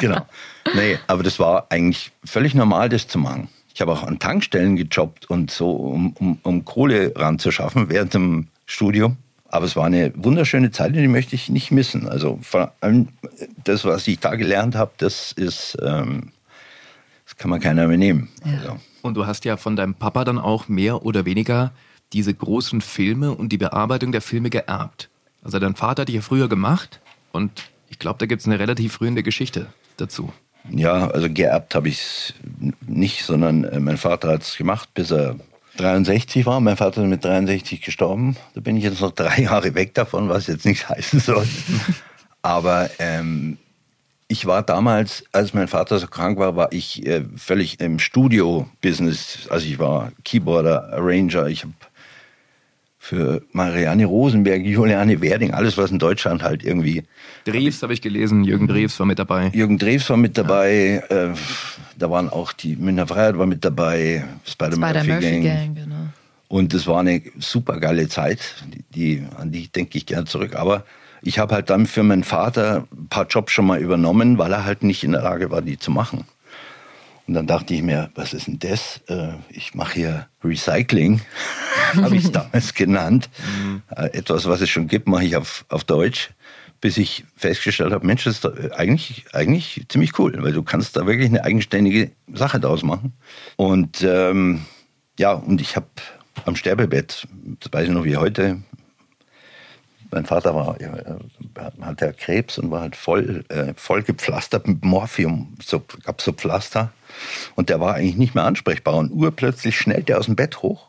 genau. Nee, aber das war eigentlich völlig normal, das zu machen. Ich habe auch an Tankstellen gejobbt und so, um, um, um Kohle ranzuschaffen während dem Studium. Aber es war eine wunderschöne Zeit und die möchte ich nicht missen. Also vor allem das, was ich da gelernt habe, das ist, ähm, das kann man keiner mehr nehmen. Also, Und du hast ja von deinem Papa dann auch mehr oder weniger diese großen Filme und die Bearbeitung der Filme geerbt. Also dein Vater hat die ja früher gemacht und ich glaube, da gibt es eine relativ rührende Geschichte dazu. Ja, also geerbt habe ich es nicht, sondern äh, mein Vater hat es gemacht, bis er 63 war. Mein Vater ist mit 63 gestorben. Da bin ich jetzt noch drei Jahre weg davon, was jetzt nichts heißen soll. Aber ähm, ich war damals, als mein Vater so krank war, war ich äh, völlig im Studio-Business. Also ich war Keyboarder, Arranger, ich habe für Marianne Rosenberg, Juliane Werding, alles was in Deutschland halt irgendwie. Drews habe ich gelesen, Jürgen Drews war mit dabei. Jürgen Drews war mit dabei, äh, da waren auch die Münchner Freiheit war mit dabei, Spider-Murphy Spider Murphy Gang. Gang, genau. Und es war eine super geile Zeit, die, die, an die denke ich gerne zurück. Aber ich habe halt dann für meinen Vater ein paar Jobs schon mal übernommen, weil er halt nicht in der Lage war, die zu machen. Und dann dachte ich mir, was ist denn das? Äh, Ich mache hier Recycling, habe ich es damals genannt. Äh, Etwas, was es schon gibt, mache ich auf, auf Deutsch, bis ich festgestellt habe, Mensch, das ist doch eigentlich, eigentlich ziemlich cool, weil du kannst da wirklich eine eigenständige Sache draus machen. Und ähm, ja, und ich habe am Sterbebett, das weiß ich noch wie heute, mein Vater war, äh, hatte Krebs und war halt voll, äh, voll gepflastert mit Morphium. So, gab so Pflaster. Und der war eigentlich nicht mehr ansprechbar. Und urplötzlich schnellt er aus dem Bett hoch.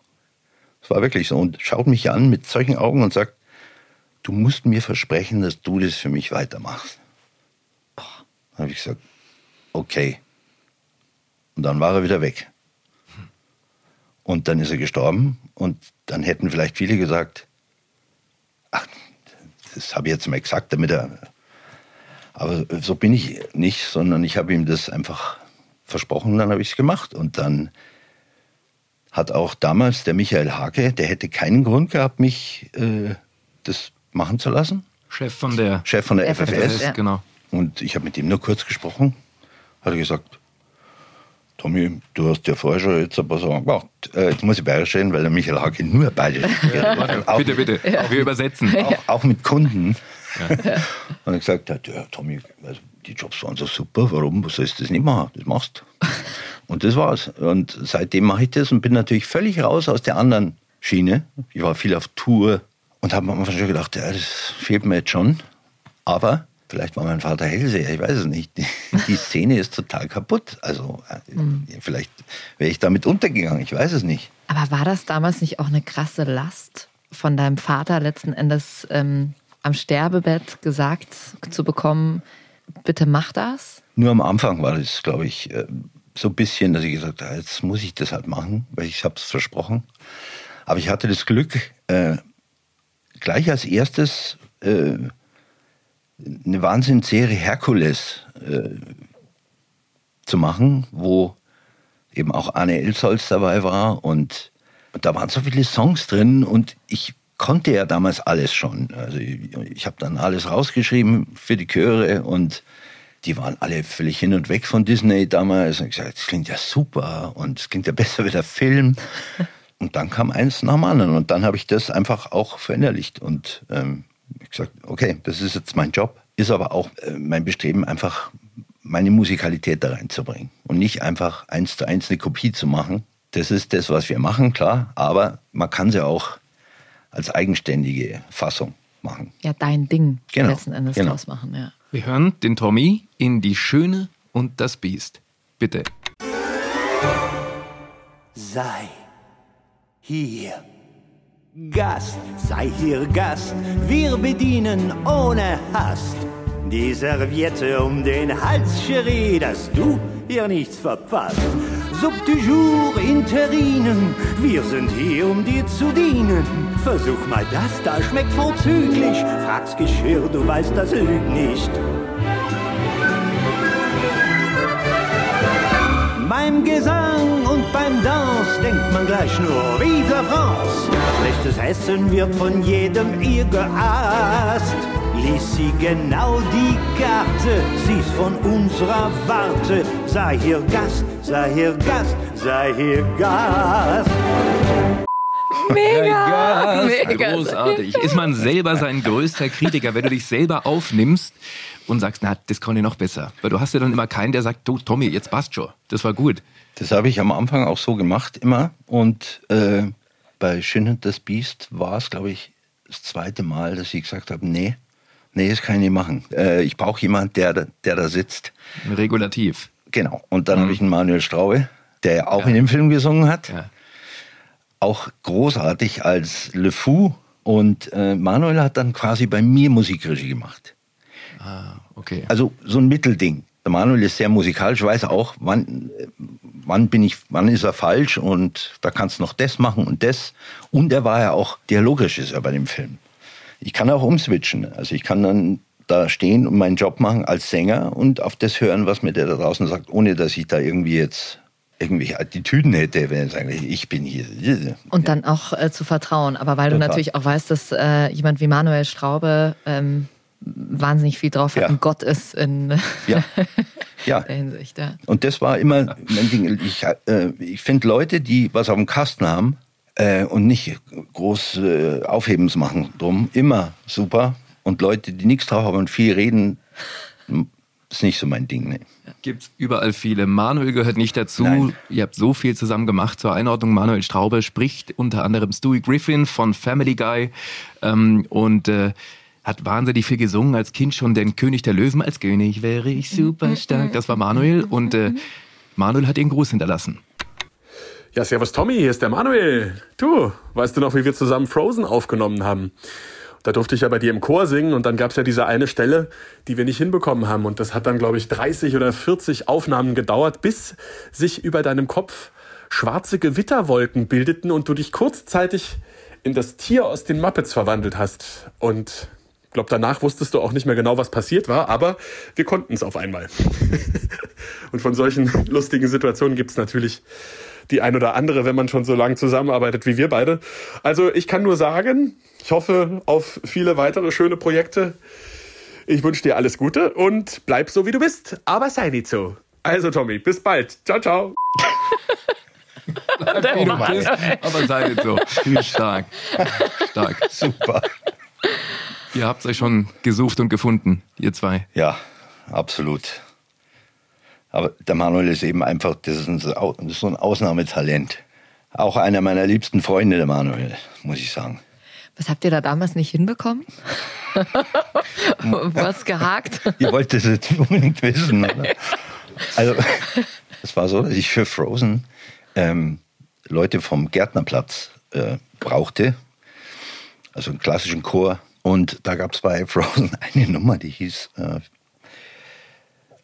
Das war wirklich so. Und schaut mich an mit solchen Augen und sagt, du musst mir versprechen, dass du das für mich weitermachst. Dann habe ich gesagt, okay. Und dann war er wieder weg. Und dann ist er gestorben. Und dann hätten vielleicht viele gesagt, ach, das habe ich jetzt mal gesagt, damit er. Aber so bin ich nicht, sondern ich habe ihm das einfach versprochen, dann habe ich es gemacht. Und dann hat auch damals der Michael Hake, der hätte keinen Grund gehabt, mich äh, das machen zu lassen. Chef von der Chef von der FFS, FFS. ja. genau. Und ich habe mit ihm nur kurz gesprochen. Hat er gesagt, Tommy, du hast ja vorher schon jetzt ein paar Sachen gemacht. Äh, jetzt muss ich bayerisch reden, weil der Michael Hake nur bayerisch redet. Auch- Bitte, bitte. Wir übersetzen. Auch, auch mit Kunden. Und er gesagt hat, ja, Tommy, also die Jobs waren so super, warum sollst du das nicht machen? Das machst Und das war's. Und seitdem mache ich das und bin natürlich völlig raus aus der anderen Schiene. Ich war viel auf Tour und habe am Anfang schon gedacht, ja, das fehlt mir jetzt schon. Aber vielleicht war mein Vater Hellseher, ich weiß es nicht. Die, Szene ist total kaputt. Also Mhm. vielleicht wäre ich damit untergegangen, ich weiß es nicht. Aber war das damals nicht auch eine krasse Last von deinem Vater letzten Endes ähm, am Sterbebett gesagt zu bekommen, bitte mach das? Nur am Anfang war das, glaube ich, äh, so ein bisschen, dass ich gesagt habe, jetzt muss ich das halt machen, weil ich habe es versprochen. Aber ich hatte das Glück, äh, gleich als erstes äh, eine Wahnsinnsserie Herkules zu machen, wo eben auch Arne Elsholz dabei war und, und da waren so viele Songs drin und ich konnte ja damals alles schon. Also ich, ich habe dann alles rausgeschrieben für die Chöre und die waren alle völlig hin und weg von Disney damals und ich gesagt, das klingt ja super und es klingt ja besser wie der Film. Und dann kam eins nach dem anderen und dann habe ich das einfach auch verinnerlicht und ähm, ich gesagt, okay, das ist jetzt mein Job, ist aber auch äh, mein Bestreben, einfach meine Musikalität da reinzubringen und nicht einfach eins zu eins eine Kopie zu machen. Das ist das, was wir machen, klar, aber man kann sie auch als eigenständige Fassung machen. Ja, dein Ding Genau, letzten Endes genau. draus machen, ja. Wir hören den Tommy in Die Schöne und das Biest. Bitte. Sei hier. Gast, sei hier Gast, wir bedienen ohne Hast. Die Serviette um den Hals, Cherie, dass du hier nichts verpasst. Sub du jour interinen, wir sind hier, um dir zu dienen. Versuch mal das, da schmeckt vorzüglich. Frag's Geschirr, du weißt, das lügt nicht. Beim Gesang und beim Dance denkt man gleich nur Vive France. Schlechtes Essen wird von jedem ihr geaßt. Lies sie genau die Karte, sie's von unserer Warte. Sei hier Gast, sei hier Gast, sei hier Gast. Mega! Mega! Großartig. Ist man selber sein größter Kritiker, wenn du dich selber aufnimmst und sagst, na, das kann ich noch besser. Weil du hast ja dann immer keinen, der sagt, du, Tommy, jetzt passt schon. Das war gut. Das habe ich am Anfang auch so gemacht immer. Und äh, bei Schön und das Biest war es, glaube ich, das zweite Mal, dass ich gesagt habe, nee, nee, das kann ich nicht machen. Äh, ich brauche jemanden, der, da- der da sitzt. Regulativ. Genau. Und dann habe ich einen Manuel Straube, der ja auch in dem Film gesungen hat. Auch großartig als Le Fou. Und äh, Manuel hat dann quasi bei mir Musikregie gemacht. Ah, okay. Also so ein Mittelding. Der Manuel ist sehr musikalisch, weiß auch, wann, wann bin ich, wann ist er falsch und da kannst du noch das machen und das. Und er war ja auch Dialogregisseur bei dem Film. Ich kann auch umswitchen. Also ich kann dann da stehen und meinen Job machen als Sänger und auf das hören, was mir der da draußen sagt, ohne dass ich da irgendwie jetzt irgendwie Attitüden hätte, wenn ich sage, ich bin hier. Und dann auch äh, zu vertrauen. Aber weil du Total. natürlich auch weißt, dass äh, jemand wie Manuel Straube ähm, wahnsinnig viel drauf hat Ja. und Gott ist in Ja. Ja. der Hinsicht. Ja. Und das war immer mein Ding. Ich, äh, ich finde Leute, die was auf dem Kasten haben äh, und nicht groß äh, Aufhebens machen drum, immer super. Und Leute, die nichts drauf haben und viel reden, ist nicht so mein Ding. Ne. Gibt's überall viele. Manuel gehört nicht dazu. Ihr habt so viel zusammen gemacht. Zur Einordnung, Manuel Straube spricht unter anderem Stewie Griffin von Family Guy ähm, und äh, hat wahnsinnig viel gesungen als Kind schon den König der Löwen. Als König wäre ich super stark. Das war Manuel und äh, Manuel hat den Gruß hinterlassen. Ja, servus Tommy, hier ist der Manuel. Du, weißt du noch, wie wir zusammen Frozen aufgenommen haben? Da durfte ich ja bei dir im Chor singen und dann gab's ja diese eine Stelle, die wir nicht hinbekommen haben. Und das hat dann, glaube ich, 30 oder 40 Aufnahmen gedauert, bis sich über deinem Kopf schwarze Gewitterwolken bildeten und du dich kurzzeitig in das Tier aus den Muppets verwandelt hast. Und glaube, danach wusstest du auch nicht mehr genau, was passiert war, aber wir konnten es auf einmal. und von solchen lustigen Situationen gibt's natürlich die ein oder andere, wenn man schon so lange zusammenarbeitet wie wir beide. Also ich kann nur sagen, ich hoffe auf viele weitere schöne Projekte. Ich wünsche dir alles Gute und bleib so, wie du bist, aber sei nicht so. Also Tommy, bis bald. Ciao, ciao. Wie du bist, aber sei nicht so. Stark. Stark. Super. Ihr habt euch schon gesucht und gefunden, ihr zwei. Ja, absolut. Aber der Manuel ist eben einfach, das ist ein, das ist so ein Ausnahmetalent. Auch einer meiner liebsten Freunde, der Manuel, muss ich sagen. Was habt ihr da damals nicht hinbekommen? Was gehakt? Ihr wollt das jetzt unbedingt wissen, oder? Also, es war so, dass ich für Frozen ähm, Leute vom Gärtnerplatz äh, brauchte. Also einen klassischen Chor. Und da gab es bei Frozen eine Nummer, die hieß äh,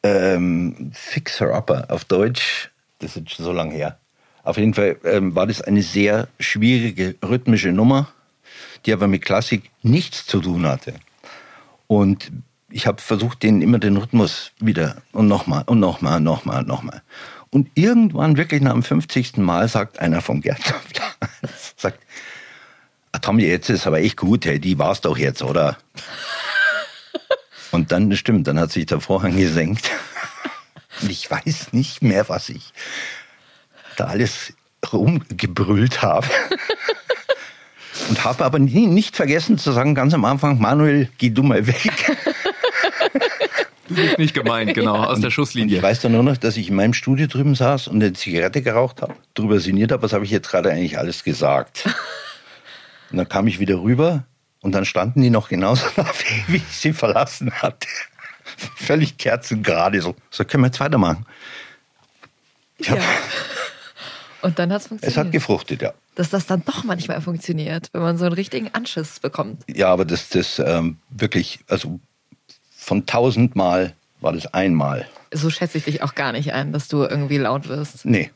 ähm, Fixer Upper auf Deutsch. Das ist schon so lange her. Auf jeden Fall ähm, war das eine sehr schwierige rhythmische Nummer, die aber mit Klassik nichts zu tun hatte. Und ich habe versucht, denen immer den Rhythmus wieder und nochmal und nochmal, nochmal, nochmal. Und irgendwann, wirklich nach dem 50. Mal, sagt einer vom Gärtnerplatz, sagt, ah, Tommy, jetzt ist aber echt gut, hey, die war's doch jetzt, oder? Und dann, das stimmt, dann hat sich der Vorhang gesenkt. Und ich weiß nicht mehr, was ich da alles rumgebrüllt habe. Und habe aber nie, nicht vergessen zu sagen, ganz am Anfang, Manuel, geh du mal weg. Du bist nicht gemeint, genau, aus der Schusslinie. Ich weiß dann nur noch, dass ich in meinem Studio drüben saß und eine Zigarette geraucht habe, drüber sinniert habe, was habe ich jetzt gerade eigentlich alles gesagt. Und dann kam ich wieder rüber und dann standen die noch genauso da, wie ich sie verlassen hatte. Völlig kerzengerade. So, so können wir jetzt weitermachen. Ja. Und dann hat es Es funktioniert. hat gefruchtet, ja. Dass das dann doch manchmal funktioniert, wenn man so einen richtigen Anschiss bekommt. Ja, aber das, das ähm, wirklich, also von tausendmal war das einmal. So schätze ich dich auch gar nicht ein, dass du irgendwie laut wirst. Nee.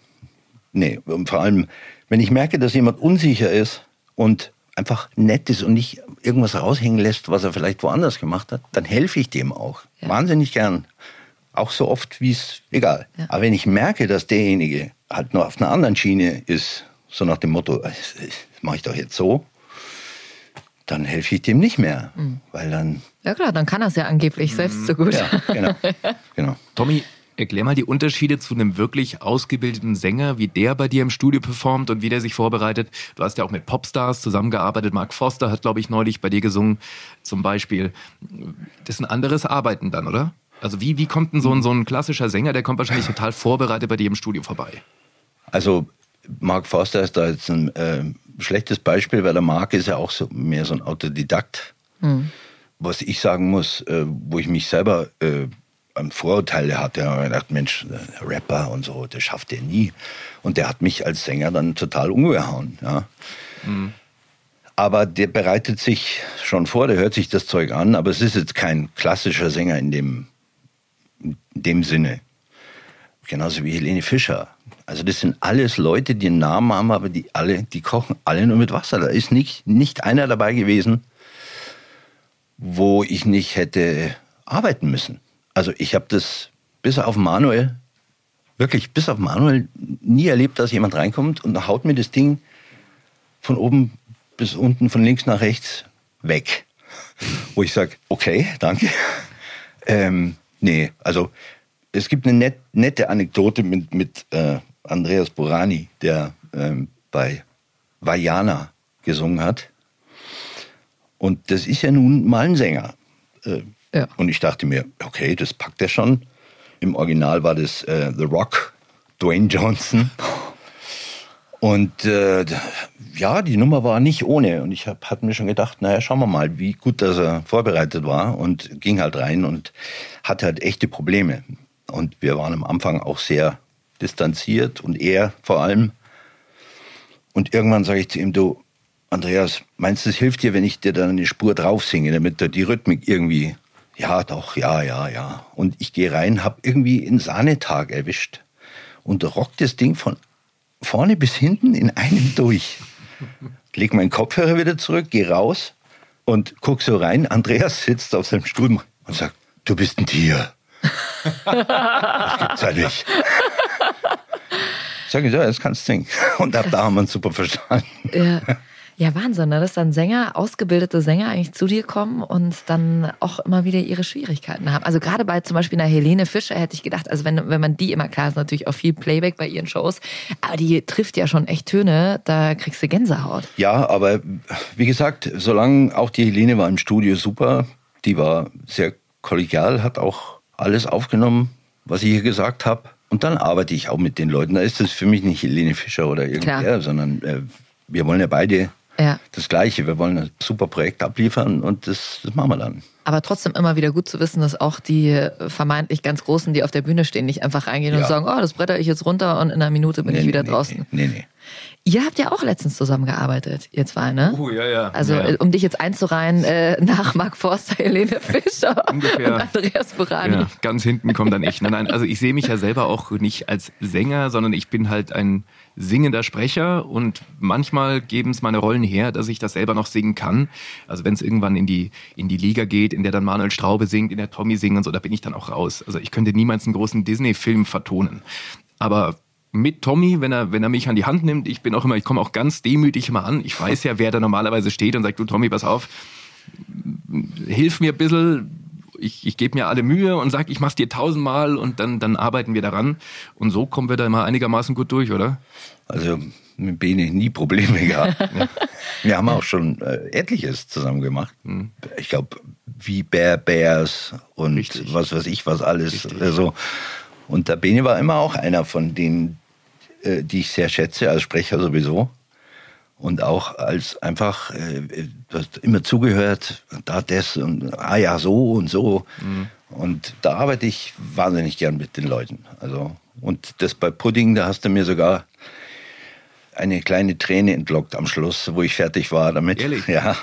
Nee. Und vor allem, wenn ich merke, dass jemand unsicher ist und einfach nett ist und nicht irgendwas raushängen lässt, was er vielleicht woanders gemacht hat, dann helfe ich dem auch. Wahnsinnig gern. Auch so oft, wie es, egal. Aber wenn ich merke, dass derjenige halt nur auf einer anderen Schiene ist, so nach dem Motto, das mache ich doch jetzt so, dann helfe ich dem nicht mehr. Mhm. Weil dann, Ja klar, dann kann er es ja angeblich selbst so gut. ja, genau. genau. Tommy, erklär mal die Unterschiede zu einem wirklich ausgebildeten Sänger, wie der bei dir im Studio performt und wie der sich vorbereitet. Du hast ja auch mit Popstars zusammengearbeitet. Mark Foster hat, glaube ich, neulich bei dir gesungen, zum Beispiel. Das ist ein anderes Arbeiten dann, oder? Also wie, wie kommt denn so ein, so ein klassischer Sänger, der kommt wahrscheinlich total vorbereitet bei dir im Studio vorbei? Also Mark Forster ist da jetzt ein äh, schlechtes Beispiel, weil der Mark ist ja auch so mehr so ein Autodidakt. Hm. Was ich sagen muss, äh, wo ich mich selber äh, an Vorurteile hatte, habe ich gedacht, Mensch, der Rapper und so, der schafft der nie. Und der hat mich als Sänger dann total umgehauen. Ja. Aber der bereitet sich schon vor, der hört sich das Zeug an, aber es ist jetzt kein klassischer Sänger in dem, in dem Sinne. Genauso wie Helene Fischer. Also das sind alles Leute, die einen Namen haben, aber die alle, die kochen alle nur mit Wasser. Da ist nicht, nicht einer dabei gewesen, wo ich nicht hätte arbeiten müssen. Also ich habe das bis auf Manuel, wirklich bis auf Manuel nie erlebt, dass jemand reinkommt und haut mir das Ding von oben bis unten, von links nach rechts weg. Wo ich sage, okay, danke. Ähm, nee, also es gibt eine net, nette Anekdote mit, mit äh, Andreas Borani, der ähm, bei Vajana gesungen hat. Und das ist ja nun mal ein Sänger. Äh, ja. Und ich dachte mir, okay, das packt er schon. Im Original war das äh, The Rock, Dwayne Johnson. Und äh, ja, die Nummer war nicht ohne. Und ich hab, hatte mir schon gedacht, naja, schauen wir mal, wie gut dass er vorbereitet war. Und ging halt rein und hatte halt echte Probleme. Und wir waren am Anfang auch sehr distanziert und er vor allem. Und irgendwann sage ich zu ihm, du, Andreas, meinst du, es hilft dir, wenn ich dir dann eine Spur drauf singe, damit da die Rhythmik irgendwie, ja, doch, ja, ja, ja. Und ich gehe rein, hab irgendwie einen Sahnetag erwischt und rock das Ding von vorne bis hinten in einem durch. Leg meinen Kopfhörer wieder zurück, geh raus und guck so rein. Andreas sitzt auf seinem Stuhl und sagt, du bist ein Tier. das gibt's ja nicht. Sag ich, ja, das kannst du singen. Und ab da haben wir uns super verstanden. Ja. Ja, Wahnsinn, ne? dass dann Sänger, ausgebildete Sänger eigentlich zu dir kommen und dann auch immer wieder ihre Schwierigkeiten haben. Also gerade bei zum Beispiel einer Helene Fischer hätte ich gedacht, also wenn, wenn man die immer, klar ist natürlich auch viel Playback bei ihren Shows, aber die trifft ja schon echt Töne, da kriegst du Gänsehaut. Ja, aber wie gesagt, solange auch die Helene war im Studio super, die war sehr kollegial, hat auch alles aufgenommen, was ich hier gesagt habe. Und dann arbeite ich auch mit den Leuten. Da ist es für mich nicht Helene Fischer oder irgendwer, Klar. sondern äh, wir wollen ja beide Ja. das Gleiche. Wir wollen ein super Projekt abliefern und das, das machen wir dann. Aber trotzdem immer wieder gut zu wissen, dass auch die vermeintlich ganz Großen, die auf der Bühne stehen, nicht einfach reingehen und Ja. sagen, oh, das bretter ich jetzt runter und in einer Minute bin Nee, ich wieder nee, draußen. Nee, nee. Ihr habt ja auch letztens zusammengearbeitet, ihr zwei, ne? Oh, ja, ja. Also ja. äh, um dich jetzt einzureihen, äh, nach Mark Forster, Helene Fischer Ungefähr. und Andreas Burani. Ja, ganz hinten kommt dann ich. Nein, nein, also ich sehe mich ja selber auch nicht als Sänger, sondern ich bin halt ein singender Sprecher und manchmal geben es meine Rollen her, dass ich das selber noch singen kann. Also wenn es irgendwann in die, in die Liga geht, in der dann Manuel Straube singt, in der Tommy singt und so, da bin ich dann auch raus. Also ich könnte niemals einen großen Disney-Film vertonen. Aber mit Tommy, wenn er, wenn er mich an die Hand nimmt, ich bin auch immer, ich komme auch ganz demütig immer an. Ich weiß ja, wer da normalerweise steht und sagt, du Tommy, pass auf, hilf mir ein bisschen, ich, ich gebe mir alle Mühe und sag, ich mach's dir tausendmal und dann, dann arbeiten wir daran. Und so kommen wir da immer einigermaßen gut durch, oder? Also mit Bene nie Probleme gehabt. Wir haben auch schon äh, etliches zusammen gemacht. Hm. Ich glaube, wie Bear Bears und was weiß ich, was alles. Also, und der Bene war immer auch einer von denen, äh, die ich sehr schätze, als Sprecher sowieso. Und auch als einfach, äh, immer zugehört, da das und ah ja, so und so. Mhm. Und da arbeite ich wahnsinnig gern mit den Leuten. Also, und das bei Pudding, da hast du mir sogar eine kleine Träne entlockt am Schluss, wo ich fertig war damit. Ehrlich? Ja.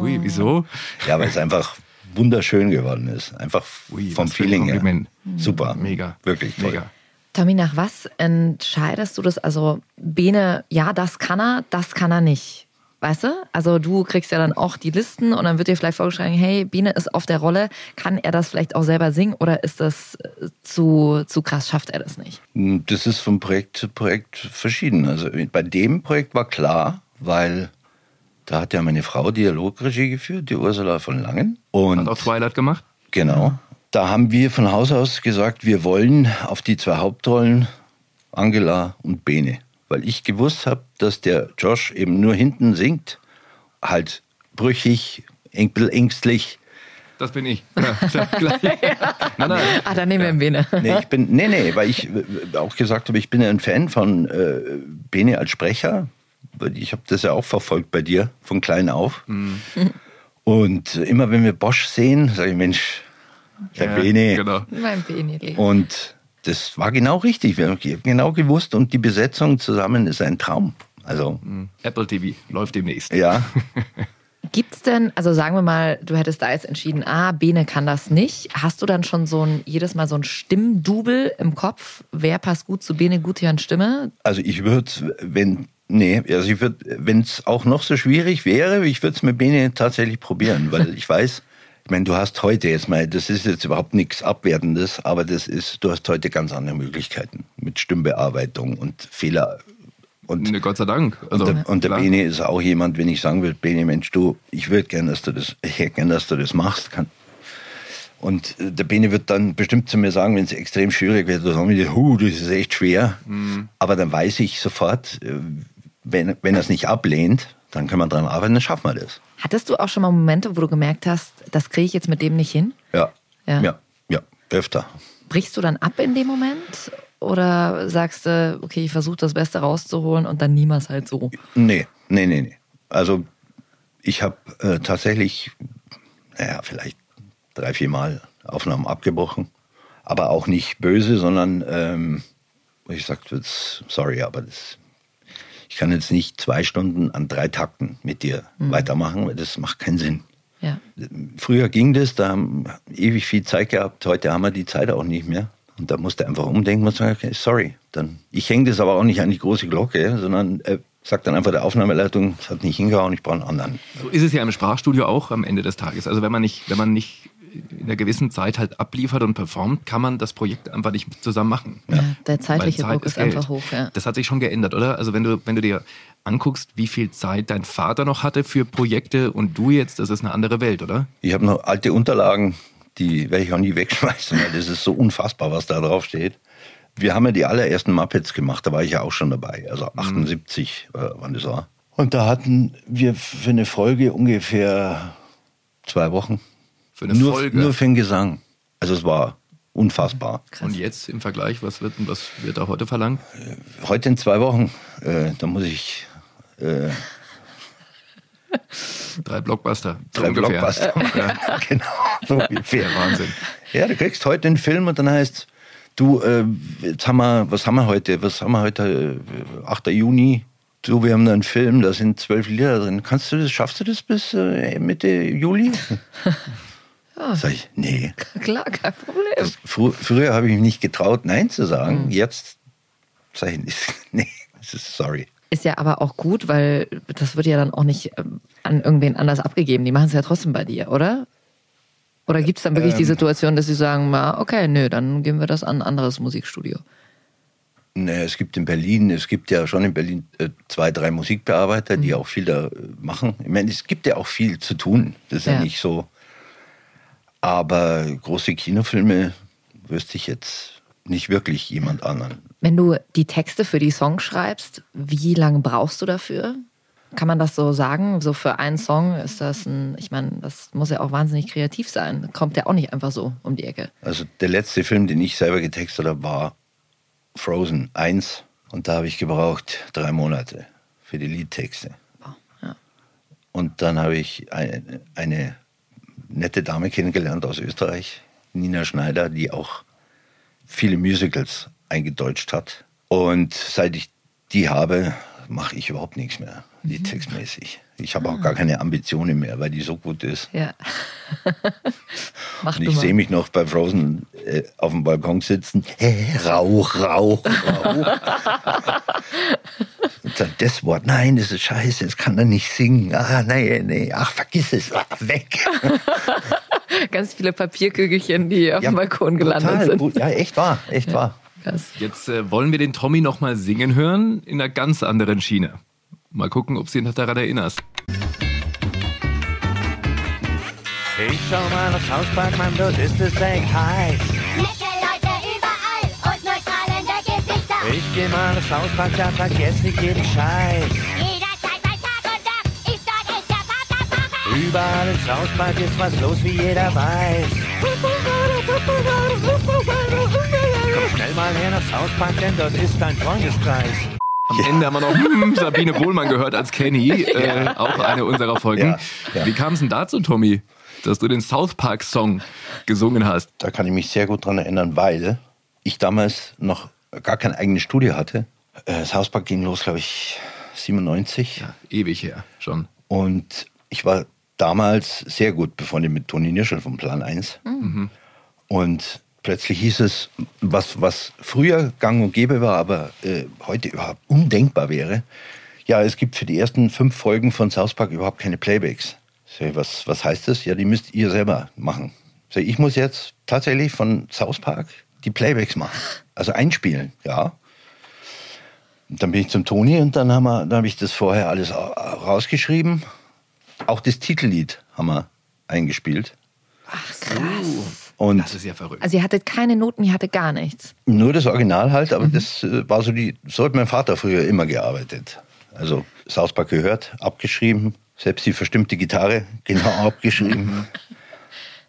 Ui, wieso? Ja, weil es einfach wunderschön geworden ist. Einfach vom für ein Feeling her. Super. Mega. Wirklich toll. Mega. Tommy, nach was entscheidest du das? Also Bene, ja, das kann er, das kann er nicht. Weißt du? Also du kriegst ja dann auch die Listen und dann wird dir vielleicht vorgeschlagen, hey, Bene ist auf der Rolle, kann er das vielleicht auch selber singen oder ist das äh, zu, zu krass, schafft er das nicht? Das ist von Projekt zu Projekt verschieden. Also bei dem Projekt war klar, weil da hat ja meine Frau Dialogregie geführt, die Ursula von Langen. Und Hat auch Twilight gemacht? Genau. Da haben wir von Haus aus gesagt, wir wollen auf die zwei Hauptrollen Angela und Bene. Weil ich gewusst habe, dass der Josh eben nur hinten singt, halt brüchig, ängstlich. Das bin ich. Ja, klar, gleich. Nein, nein. Ah, dann nehmen wir ihn Bene. Nee, ich bin, nee, nee, weil ich äh, auch gesagt habe, ich bin ja ein Fan von äh, Bene als Sprecher. Weil Ich habe das ja auch verfolgt bei dir, von klein auf. Mhm. Und immer wenn wir Bosch sehen, sage ich, Mensch, der Ja, Bene. Genau. Mein Bene. Und das war genau richtig. Wir haben genau gewusst und die Besetzung zusammen ist ein Traum. Also, Apple TV läuft demnächst. ja. Gibt's denn, also sagen wir mal, du hättest da jetzt entschieden, ah, Bene kann das nicht. Hast du dann schon so ein, jedes Mal so ein Stimmdubel im Kopf? Wer passt gut zu Bene Gutjahn Stimme? Also ich würde, wenn, nee, also ich würde, wenn es auch noch so schwierig wäre, ich würde es mit Bene tatsächlich probieren, weil ich weiß, ich meine, du hast heute jetzt mal, das ist jetzt überhaupt nichts Abwertendes, aber das ist, du hast heute ganz andere Möglichkeiten mit Stimmbearbeitung und Fehler. Und, Ne, Gott sei Dank. Also, und der, und der. Bene ist auch jemand, wenn ich sagen würde, Bene, Mensch, du, ich würde gern, dass du das, ich hätte gern, dass du das machst. Kann. Und äh, der Bene wird dann bestimmt zu mir sagen, wenn es extrem schwierig wird, dann sagen wir, huh, das ist echt schwer. Mhm. Aber dann weiß ich sofort, äh, wenn, wenn er es nicht ablehnt, dann können wir dran arbeiten, dann schaffen wir das. Hattest du auch schon mal Momente, wo du gemerkt hast, das kriege ich jetzt mit dem nicht hin? Ja. Ja. Ja, ja, öfter. Brichst du dann ab in dem Moment? Oder sagst du, okay, ich versuche das Beste rauszuholen und dann niemals halt so? Nee, nee, nee, nee. Also ich habe äh, tatsächlich, naja, vielleicht drei, vier Mal Aufnahmen abgebrochen. Aber auch nicht böse, sondern ähm, ich sagte, jetzt, sorry, aber das, ich kann jetzt nicht zwei Stunden an drei Takten mit dir Mhm. weitermachen, weil das macht keinen Sinn. Ja. Früher ging das, da haben wir ewig viel Zeit gehabt, heute haben wir die Zeit auch nicht mehr. Und da musste einfach umdenken und sagen, okay, sorry. Dann, ich hänge das aber auch nicht an die große Glocke, sondern äh, sagt dann einfach der Aufnahmeleitung, es hat nicht hingehauen, ich brauche einen anderen. So ist es ja im Sprachstudio auch am Ende des Tages. Also wenn man nicht, wenn man nicht in einer gewissen Zeit halt abliefert und performt, kann man das Projekt einfach nicht zusammen machen. Ja, der zeitliche Zeit Druck ist Geld. einfach hoch. Ja. Das hat sich schon geändert, oder? Also wenn du, wenn du dir anguckst, wie viel Zeit dein Vater noch hatte für Projekte und du jetzt, das ist eine andere Welt, oder? Ich habe noch alte Unterlagen, die werde ich auch nie wegschmeißen, weil das ist so unfassbar, was da drauf steht. Wir haben ja die allerersten Muppets gemacht, da war ich ja auch schon dabei, also 78, äh, wann das war. Und da hatten wir für eine Folge ungefähr zwei Wochen. Für eine nur, Folge? Nur für den Gesang. Also es war unfassbar. Und jetzt im Vergleich, was wird, was wird da heute verlangt? Heute in zwei Wochen, äh, da muss ich äh, Drei Blockbuster. drei ungefähr. Blockbuster. Ja. genau, so ungefähr. Wahnsinn. Ja, du kriegst heute einen Film und dann heißt, du, äh, jetzt haben wir, was haben wir heute? Was haben wir heute? Äh, 8. Juni. Du, wir haben da einen Film, da sind zwölf Lieder drin. Kannst du das, schaffst du das bis äh, Mitte Juli? Sag ich, nee. Klar, kein Problem. Fr früher habe ich mich nicht getraut, Nein zu sagen. Jetzt sage ich nicht, nee, das ist sorry. Ist ja aber auch gut, weil das wird ja dann auch nicht ähm, an irgendwen anders abgegeben. Die machen es ja trotzdem bei dir, oder? Oder gibt es dann wirklich die Ähm. Situation, dass sie sagen, na, okay, nö, dann geben wir das an ein anderes Musikstudio? Nee, es gibt in Berlin, es gibt ja schon in Berlin äh, zwei, drei Musikbearbeiter, die auch viel da äh, machen. Ich meine, es gibt ja auch viel zu tun. Das ist ja, Ja. nicht so. Aber große Kinofilme wüsste ich jetzt nicht wirklich jemand anderen. Wenn du die Texte für die Songs schreibst, wie lange brauchst du dafür? Kann man das so sagen? So für einen Song ist das ein, ich meine, das muss ja auch wahnsinnig kreativ sein. Kommt ja auch nicht einfach so um die Ecke. Also der letzte Film, den ich selber getextet habe, war Frozen 1. Und da habe ich gebraucht drei Monate für die Liedtexte. Und dann habe ich eine, eine nette Dame kennengelernt aus Österreich, Nina Schneider, die auch viele Musicals eingedeutscht hat. Und seit ich die habe, mache ich überhaupt nichts mehr, liedtextmäßig. Ich habe auch gar keine Ambitionen mehr, weil die so gut ist. Ja. Und ich sehe mich noch bei Frozen äh, auf dem Balkon sitzen. Äh, Rauch, Rauch, Rauch. Und dann das Wort, nein, das ist scheiße, das kann er nicht singen. Ah, nein, nee, ach, vergiss es, ah, weg. Ganz viele Papierkügelchen, die auf Ja, dem Balkon gelandet Total, sind. gut. Ja, echt wahr, echt wahr. Jetzt äh, wollen wir den Tommy noch mal singen hören in einer ganz anderen Schiene. Mal gucken, ob du dich daran erinnerst. Ich schau mal aufs Hauspark, Mann, dort ist es echt heiß. Ich geh mal aufs Hauspark, da vergess ich jeden Scheiß. Jederzeit bei Tag und Nacht ist dort echter Vaterwoche. Überall im Hauspark ist was los, wie jeder weiß. Komm schnell mal her nach Hauspark, denn dort ist dein Freundeskreis. Am Ende haben wir noch hm, Sabine Bohlmann gehört als Kenny, äh, auch eine unserer Folgen. Ja, ja. Wie kam es denn dazu, Tommy, dass du den South Park Song gesungen hast? Da kann ich mich sehr gut dran erinnern, weil ich damals noch gar kein eigenes Studio hatte. Äh, Das Hauspark ging los, glaube ich, 97. Ewig her schon. Und ich war damals sehr gut befreundet mit Toni Nischel vom Plan 1. Mhm. Und plötzlich hieß es, was, was früher gang und gäbe war, aber äh, heute überhaupt undenkbar wäre, ja, es gibt für die ersten fünf Folgen von South Park überhaupt keine Playbacks. Ich, was, was heißt das? Ja, die müsst ihr selber machen. Ich, ich muss jetzt tatsächlich von South Park die Playbacks machen. Also einspielen, ja. Und dann bin ich zum Toni und dann haben wir, dann habe ich das vorher alles au- rausgeschrieben. Auch das Titellied haben wir eingespielt. Krass. Und Das ist ja verrückt. Also ihr hattet keine Noten, ihr hattet gar nichts. Nur das Original halt, aber das äh, war so die, so hat mein Vater früher immer gearbeitet. Also South Park gehört, abgeschrieben, selbst die verstimmte Gitarre genau abgeschrieben.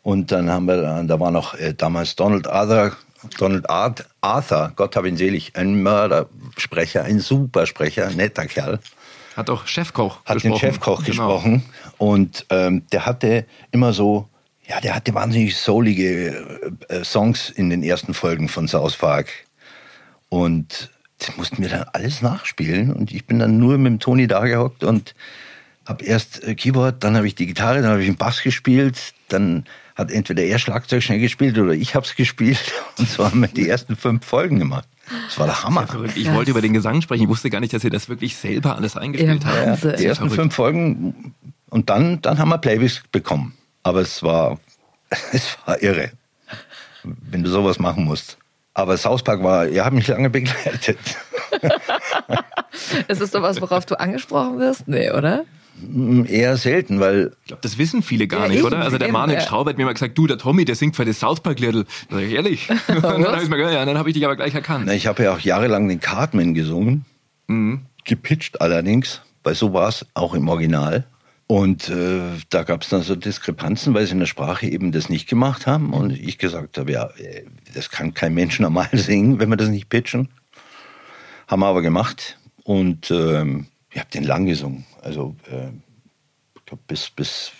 Und dann haben wir, da- war noch äh, damals Donald Arthur, Donald Art, Arthur, Gott hab ihn selig, ein Mördersprecher, ein Supersprecher, netter Kerl. Hat auch Chefkoch Hat gesprochen. den Chefkoch Genau. gesprochen. Und ähm, der hatte immer so, ja, der hatte wahnsinnig soulige äh, äh, Songs in den ersten Folgen von South Park. Und das mussten wir dann alles nachspielen. Und ich bin dann nur mit dem Toni da gehockt und habe erst äh, Keyboard, dann habe ich die Gitarre, dann habe ich den Bass gespielt, dann hat entweder er Schlagzeug schnell gespielt oder ich habe es gespielt. Und so haben wir die ersten fünf Folgen gemacht. Das war der Hammer. Verrückt. Ich wollte über den Gesang sprechen. Ich wusste gar nicht, dass ihr das wirklich selber alles eingespielt Ja, habt. Wahnsinn. Die ersten fünf Folgen und dann, dann haben wir Playbacks bekommen. Aber es war, es war irre, wenn du sowas machen musst. Aber South Park war, ja, hat mich lange begleitet. Ist es sowas, worauf du angesprochen wirst? Nee, oder? Eher selten, weil Ich glaube, das wissen viele gar Ja, nicht, oder? Also der Manuel. Straub hat mir mal gesagt, du, der Tommy, der singt für das South Park Little. Da sag ich, ehrlich? Und dann habe ich mir gedacht, ja, dann habe ich dich aber gleich erkannt. na, ich habe ja auch jahrelang den Cartman gesungen, Mhm. gepitcht allerdings, weil so war es auch im Original. Und äh, da gab es dann so Diskrepanzen, weil sie in der Sprache eben das nicht gemacht haben. Und ich gesagt habe, ja, äh, das kann kein Mensch normal singen, wenn wir das nicht pitchen. Haben wir aber gemacht. Und ähm, ich habe den lang gesungen. Also äh, ich glaub, bis, bis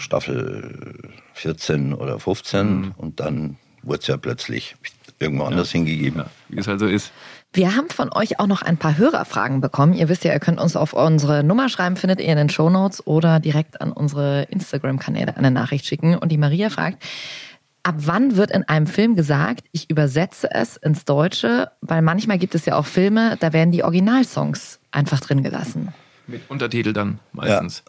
Staffel 14 oder 15. Und dann wurde es ja plötzlich irgendwo anders hingegeben. Ja, wie es halt so ist. Wir haben von euch auch noch ein paar Hörerfragen bekommen. Ihr wisst ja, ihr könnt uns auf unsere Nummer schreiben, findet ihr in den Shownotes oder direkt an unsere Instagram-Kanäle eine Nachricht schicken. Und die Maria fragt, ab wann wird in einem Film gesagt, ich übersetze es ins Deutsche? Weil manchmal gibt es ja auch Filme, da werden die Originalsongs einfach drin gelassen. Mit Untertitel dann meistens.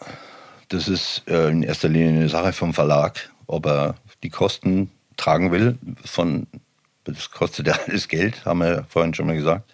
Das ist äh, in erster Linie eine Sache vom Verlag, ob er die Kosten tragen will. Von, das kostet ja alles Geld, haben wir ja vorhin schon mal gesagt.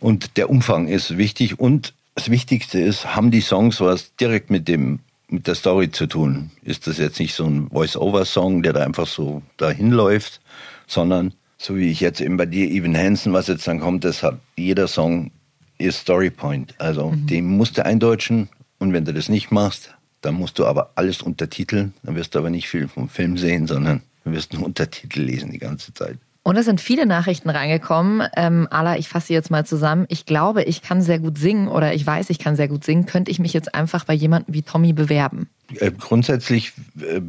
Und der Umfang ist wichtig. Und das Wichtigste ist, haben die Songs was direkt mit dem mit der Story zu tun? Ist das jetzt nicht so ein Voice-Over-Song, der da einfach so dahin läuft, sondern so wie ich jetzt eben bei dir, Even Hansen, was jetzt dann kommt, das hat jeder Song ist Story Point. Also den musst du eindeutschen und wenn du das nicht machst, dann musst du aber alles untertiteln. Dann wirst du aber nicht viel vom Film sehen, sondern du wirst nur Untertitel lesen die ganze Zeit. Und es sind viele Nachrichten reingekommen. Ähm, Ala, ich fasse sie jetzt mal zusammen. Ich glaube, ich kann sehr gut singen oder ich weiß, ich kann sehr gut singen. Könnte ich mich jetzt einfach bei jemandem wie Tommy bewerben? Äh, grundsätzlich äh,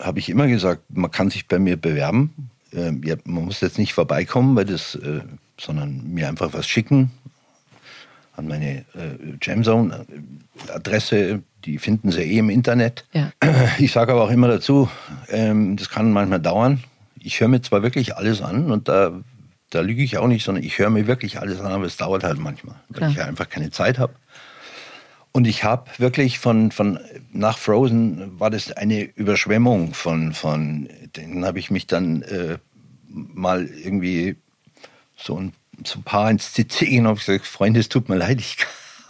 habe ich immer gesagt, man kann sich bei mir bewerben. Äh, ja, man muss jetzt nicht vorbeikommen, weil das, äh, sondern mir einfach was schicken an meine äh, Jamzone-Adresse. Die finden sie eh im Internet. Ja. Ich sage aber auch immer dazu, ähm, das kann manchmal dauern. Ich höre mir zwar wirklich alles an und da, da lüge ich auch nicht, sondern ich höre mir wirklich alles an, aber es dauert halt manchmal, weil Klar. ich ja einfach keine Zeit habe. Und ich habe wirklich von, von nach Frozen war das eine Überschwemmung von, von dann habe ich mich dann äh, mal irgendwie so ein, so ein paar ins CC genommen und gesagt, Freunde, es tut mir leid, ich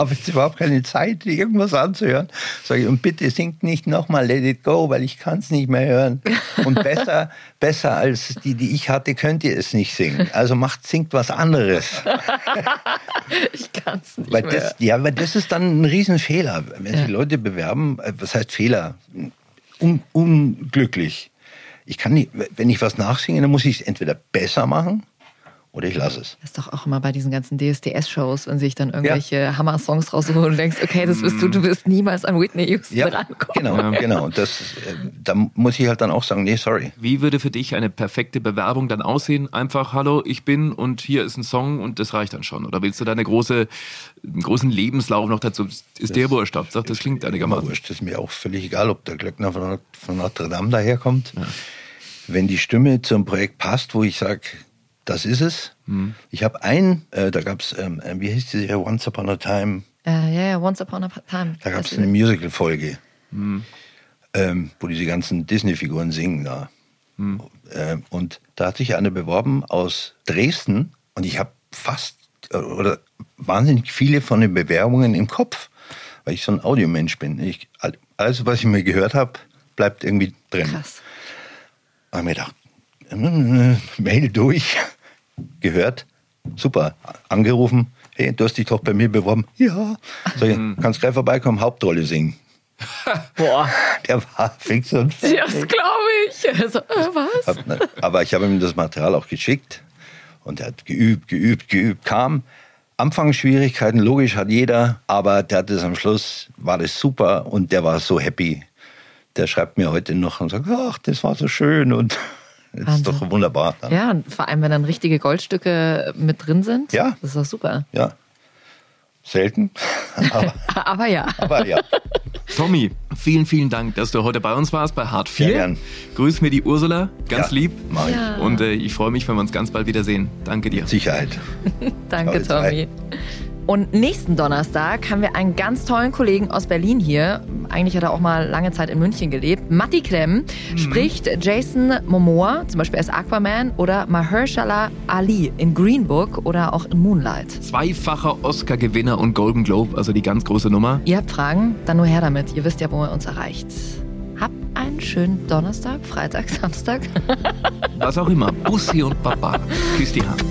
habe jetzt überhaupt keine Zeit, irgendwas anzuhören. Sag ich, und bitte singt nicht nochmal Let It Go, weil ich kann es nicht mehr hören. Und besser, besser als die, die ich hatte, könnt ihr es nicht singen. Also macht, singt was anderes. Ich kann es nicht Weil mehr. das, ja, weil das ist dann ein Riesenfehler. Wenn sich Leute bewerben, äh, was heißt Fehler? Un, unglücklich. Ich kann nicht, wenn ich was nachsinge, dann muss ich es entweder besser machen oder ich lasse es. Das ist doch auch immer bei diesen ganzen DSDS-Shows, wenn sich dann irgendwelche Hammer-Songs raussuchen und du denkst, okay, das bist du, du wirst niemals an Whitney Houston Ja, rankommen. genau, genau. Und das, äh, da muss ich halt dann auch sagen, nee, sorry. Wie würde für dich eine perfekte Bewerbung dann aussehen? Einfach, hallo, ich bin und hier ist ein Song und das reicht dann schon. Oder willst du da eine große, einen großen Lebenslauf noch dazu? Ist der wurscht? Hauptsache, das klingt einigermaßen. wurscht, das ist mir auch völlig egal, ob der Glöckner von, von Notre Dame daherkommt. Wenn die Stimme zum Projekt passt, wo ich sage, das ist es. Mhm. Ich habe einen, äh, da gab es, ähm, äh, wie hieß die Serie, Once Upon a Time, Äh, ja, ja, Once Upon a Time. da gab es eine Musical-Folge, Mhm. ähm, wo diese ganzen Disney-Figuren singen da. Mhm. Ähm, und da hat sich eine beworben aus Dresden und ich habe fast äh, oder wahnsinnig viele von den Bewerbungen im Kopf, weil ich so ein Audiomensch bin. Ich, all- alles, was ich mir gehört habe, bleibt irgendwie drin. Krass. Habe mir gedacht, Mail durch, gehört, super, angerufen, hey, du hast dich doch bei mir beworben. Ja. So, kannst gleich vorbeikommen, Hauptrolle singen. Boah. Der war fix und Ja, das glaube ich. Also, äh, was? ne, aber ich habe ihm das Material auch geschickt und er hat geübt, geübt, geübt, kam. Anfangsschwierigkeiten, logisch hat jeder, aber der hat es am Schluss, war das super und der war so happy. Der schreibt mir heute noch und sagt, ach, das war so schön und das ist Wahnsinn. doch wunderbar. Ja, und vor allem, wenn dann richtige Goldstücke mit drin sind. Ja. Das ist doch super. Ja. Selten, aber, Aber ja. aber ja. Tommy, vielen, vielen Dank, dass du heute bei uns warst bei Hart 4. Sehr gern. Grüß mir die Ursula, ganz Ja, lieb. mach ich. Ja. Und äh, ich freue mich, wenn wir uns ganz bald wiedersehen. Danke dir. Sicherheit. Danke, Tommy. Und nächsten Donnerstag haben wir einen ganz tollen Kollegen aus Berlin hier. Eigentlich hat er auch mal lange Zeit in München gelebt. Matti Klemm spricht Jason Momoa, zum Beispiel als Aquaman, oder Mahershala Ali in Green Book oder auch in Moonlight. Zweifacher Oscar-Gewinner und Golden Globe, also die ganz große Nummer. Ihr habt Fragen? Dann nur her damit. Ihr wisst ja, wo ihr uns erreicht. Habt einen schönen Donnerstag, Freitag, Samstag. Was auch immer. Bussi und Papa. Küss die Hand.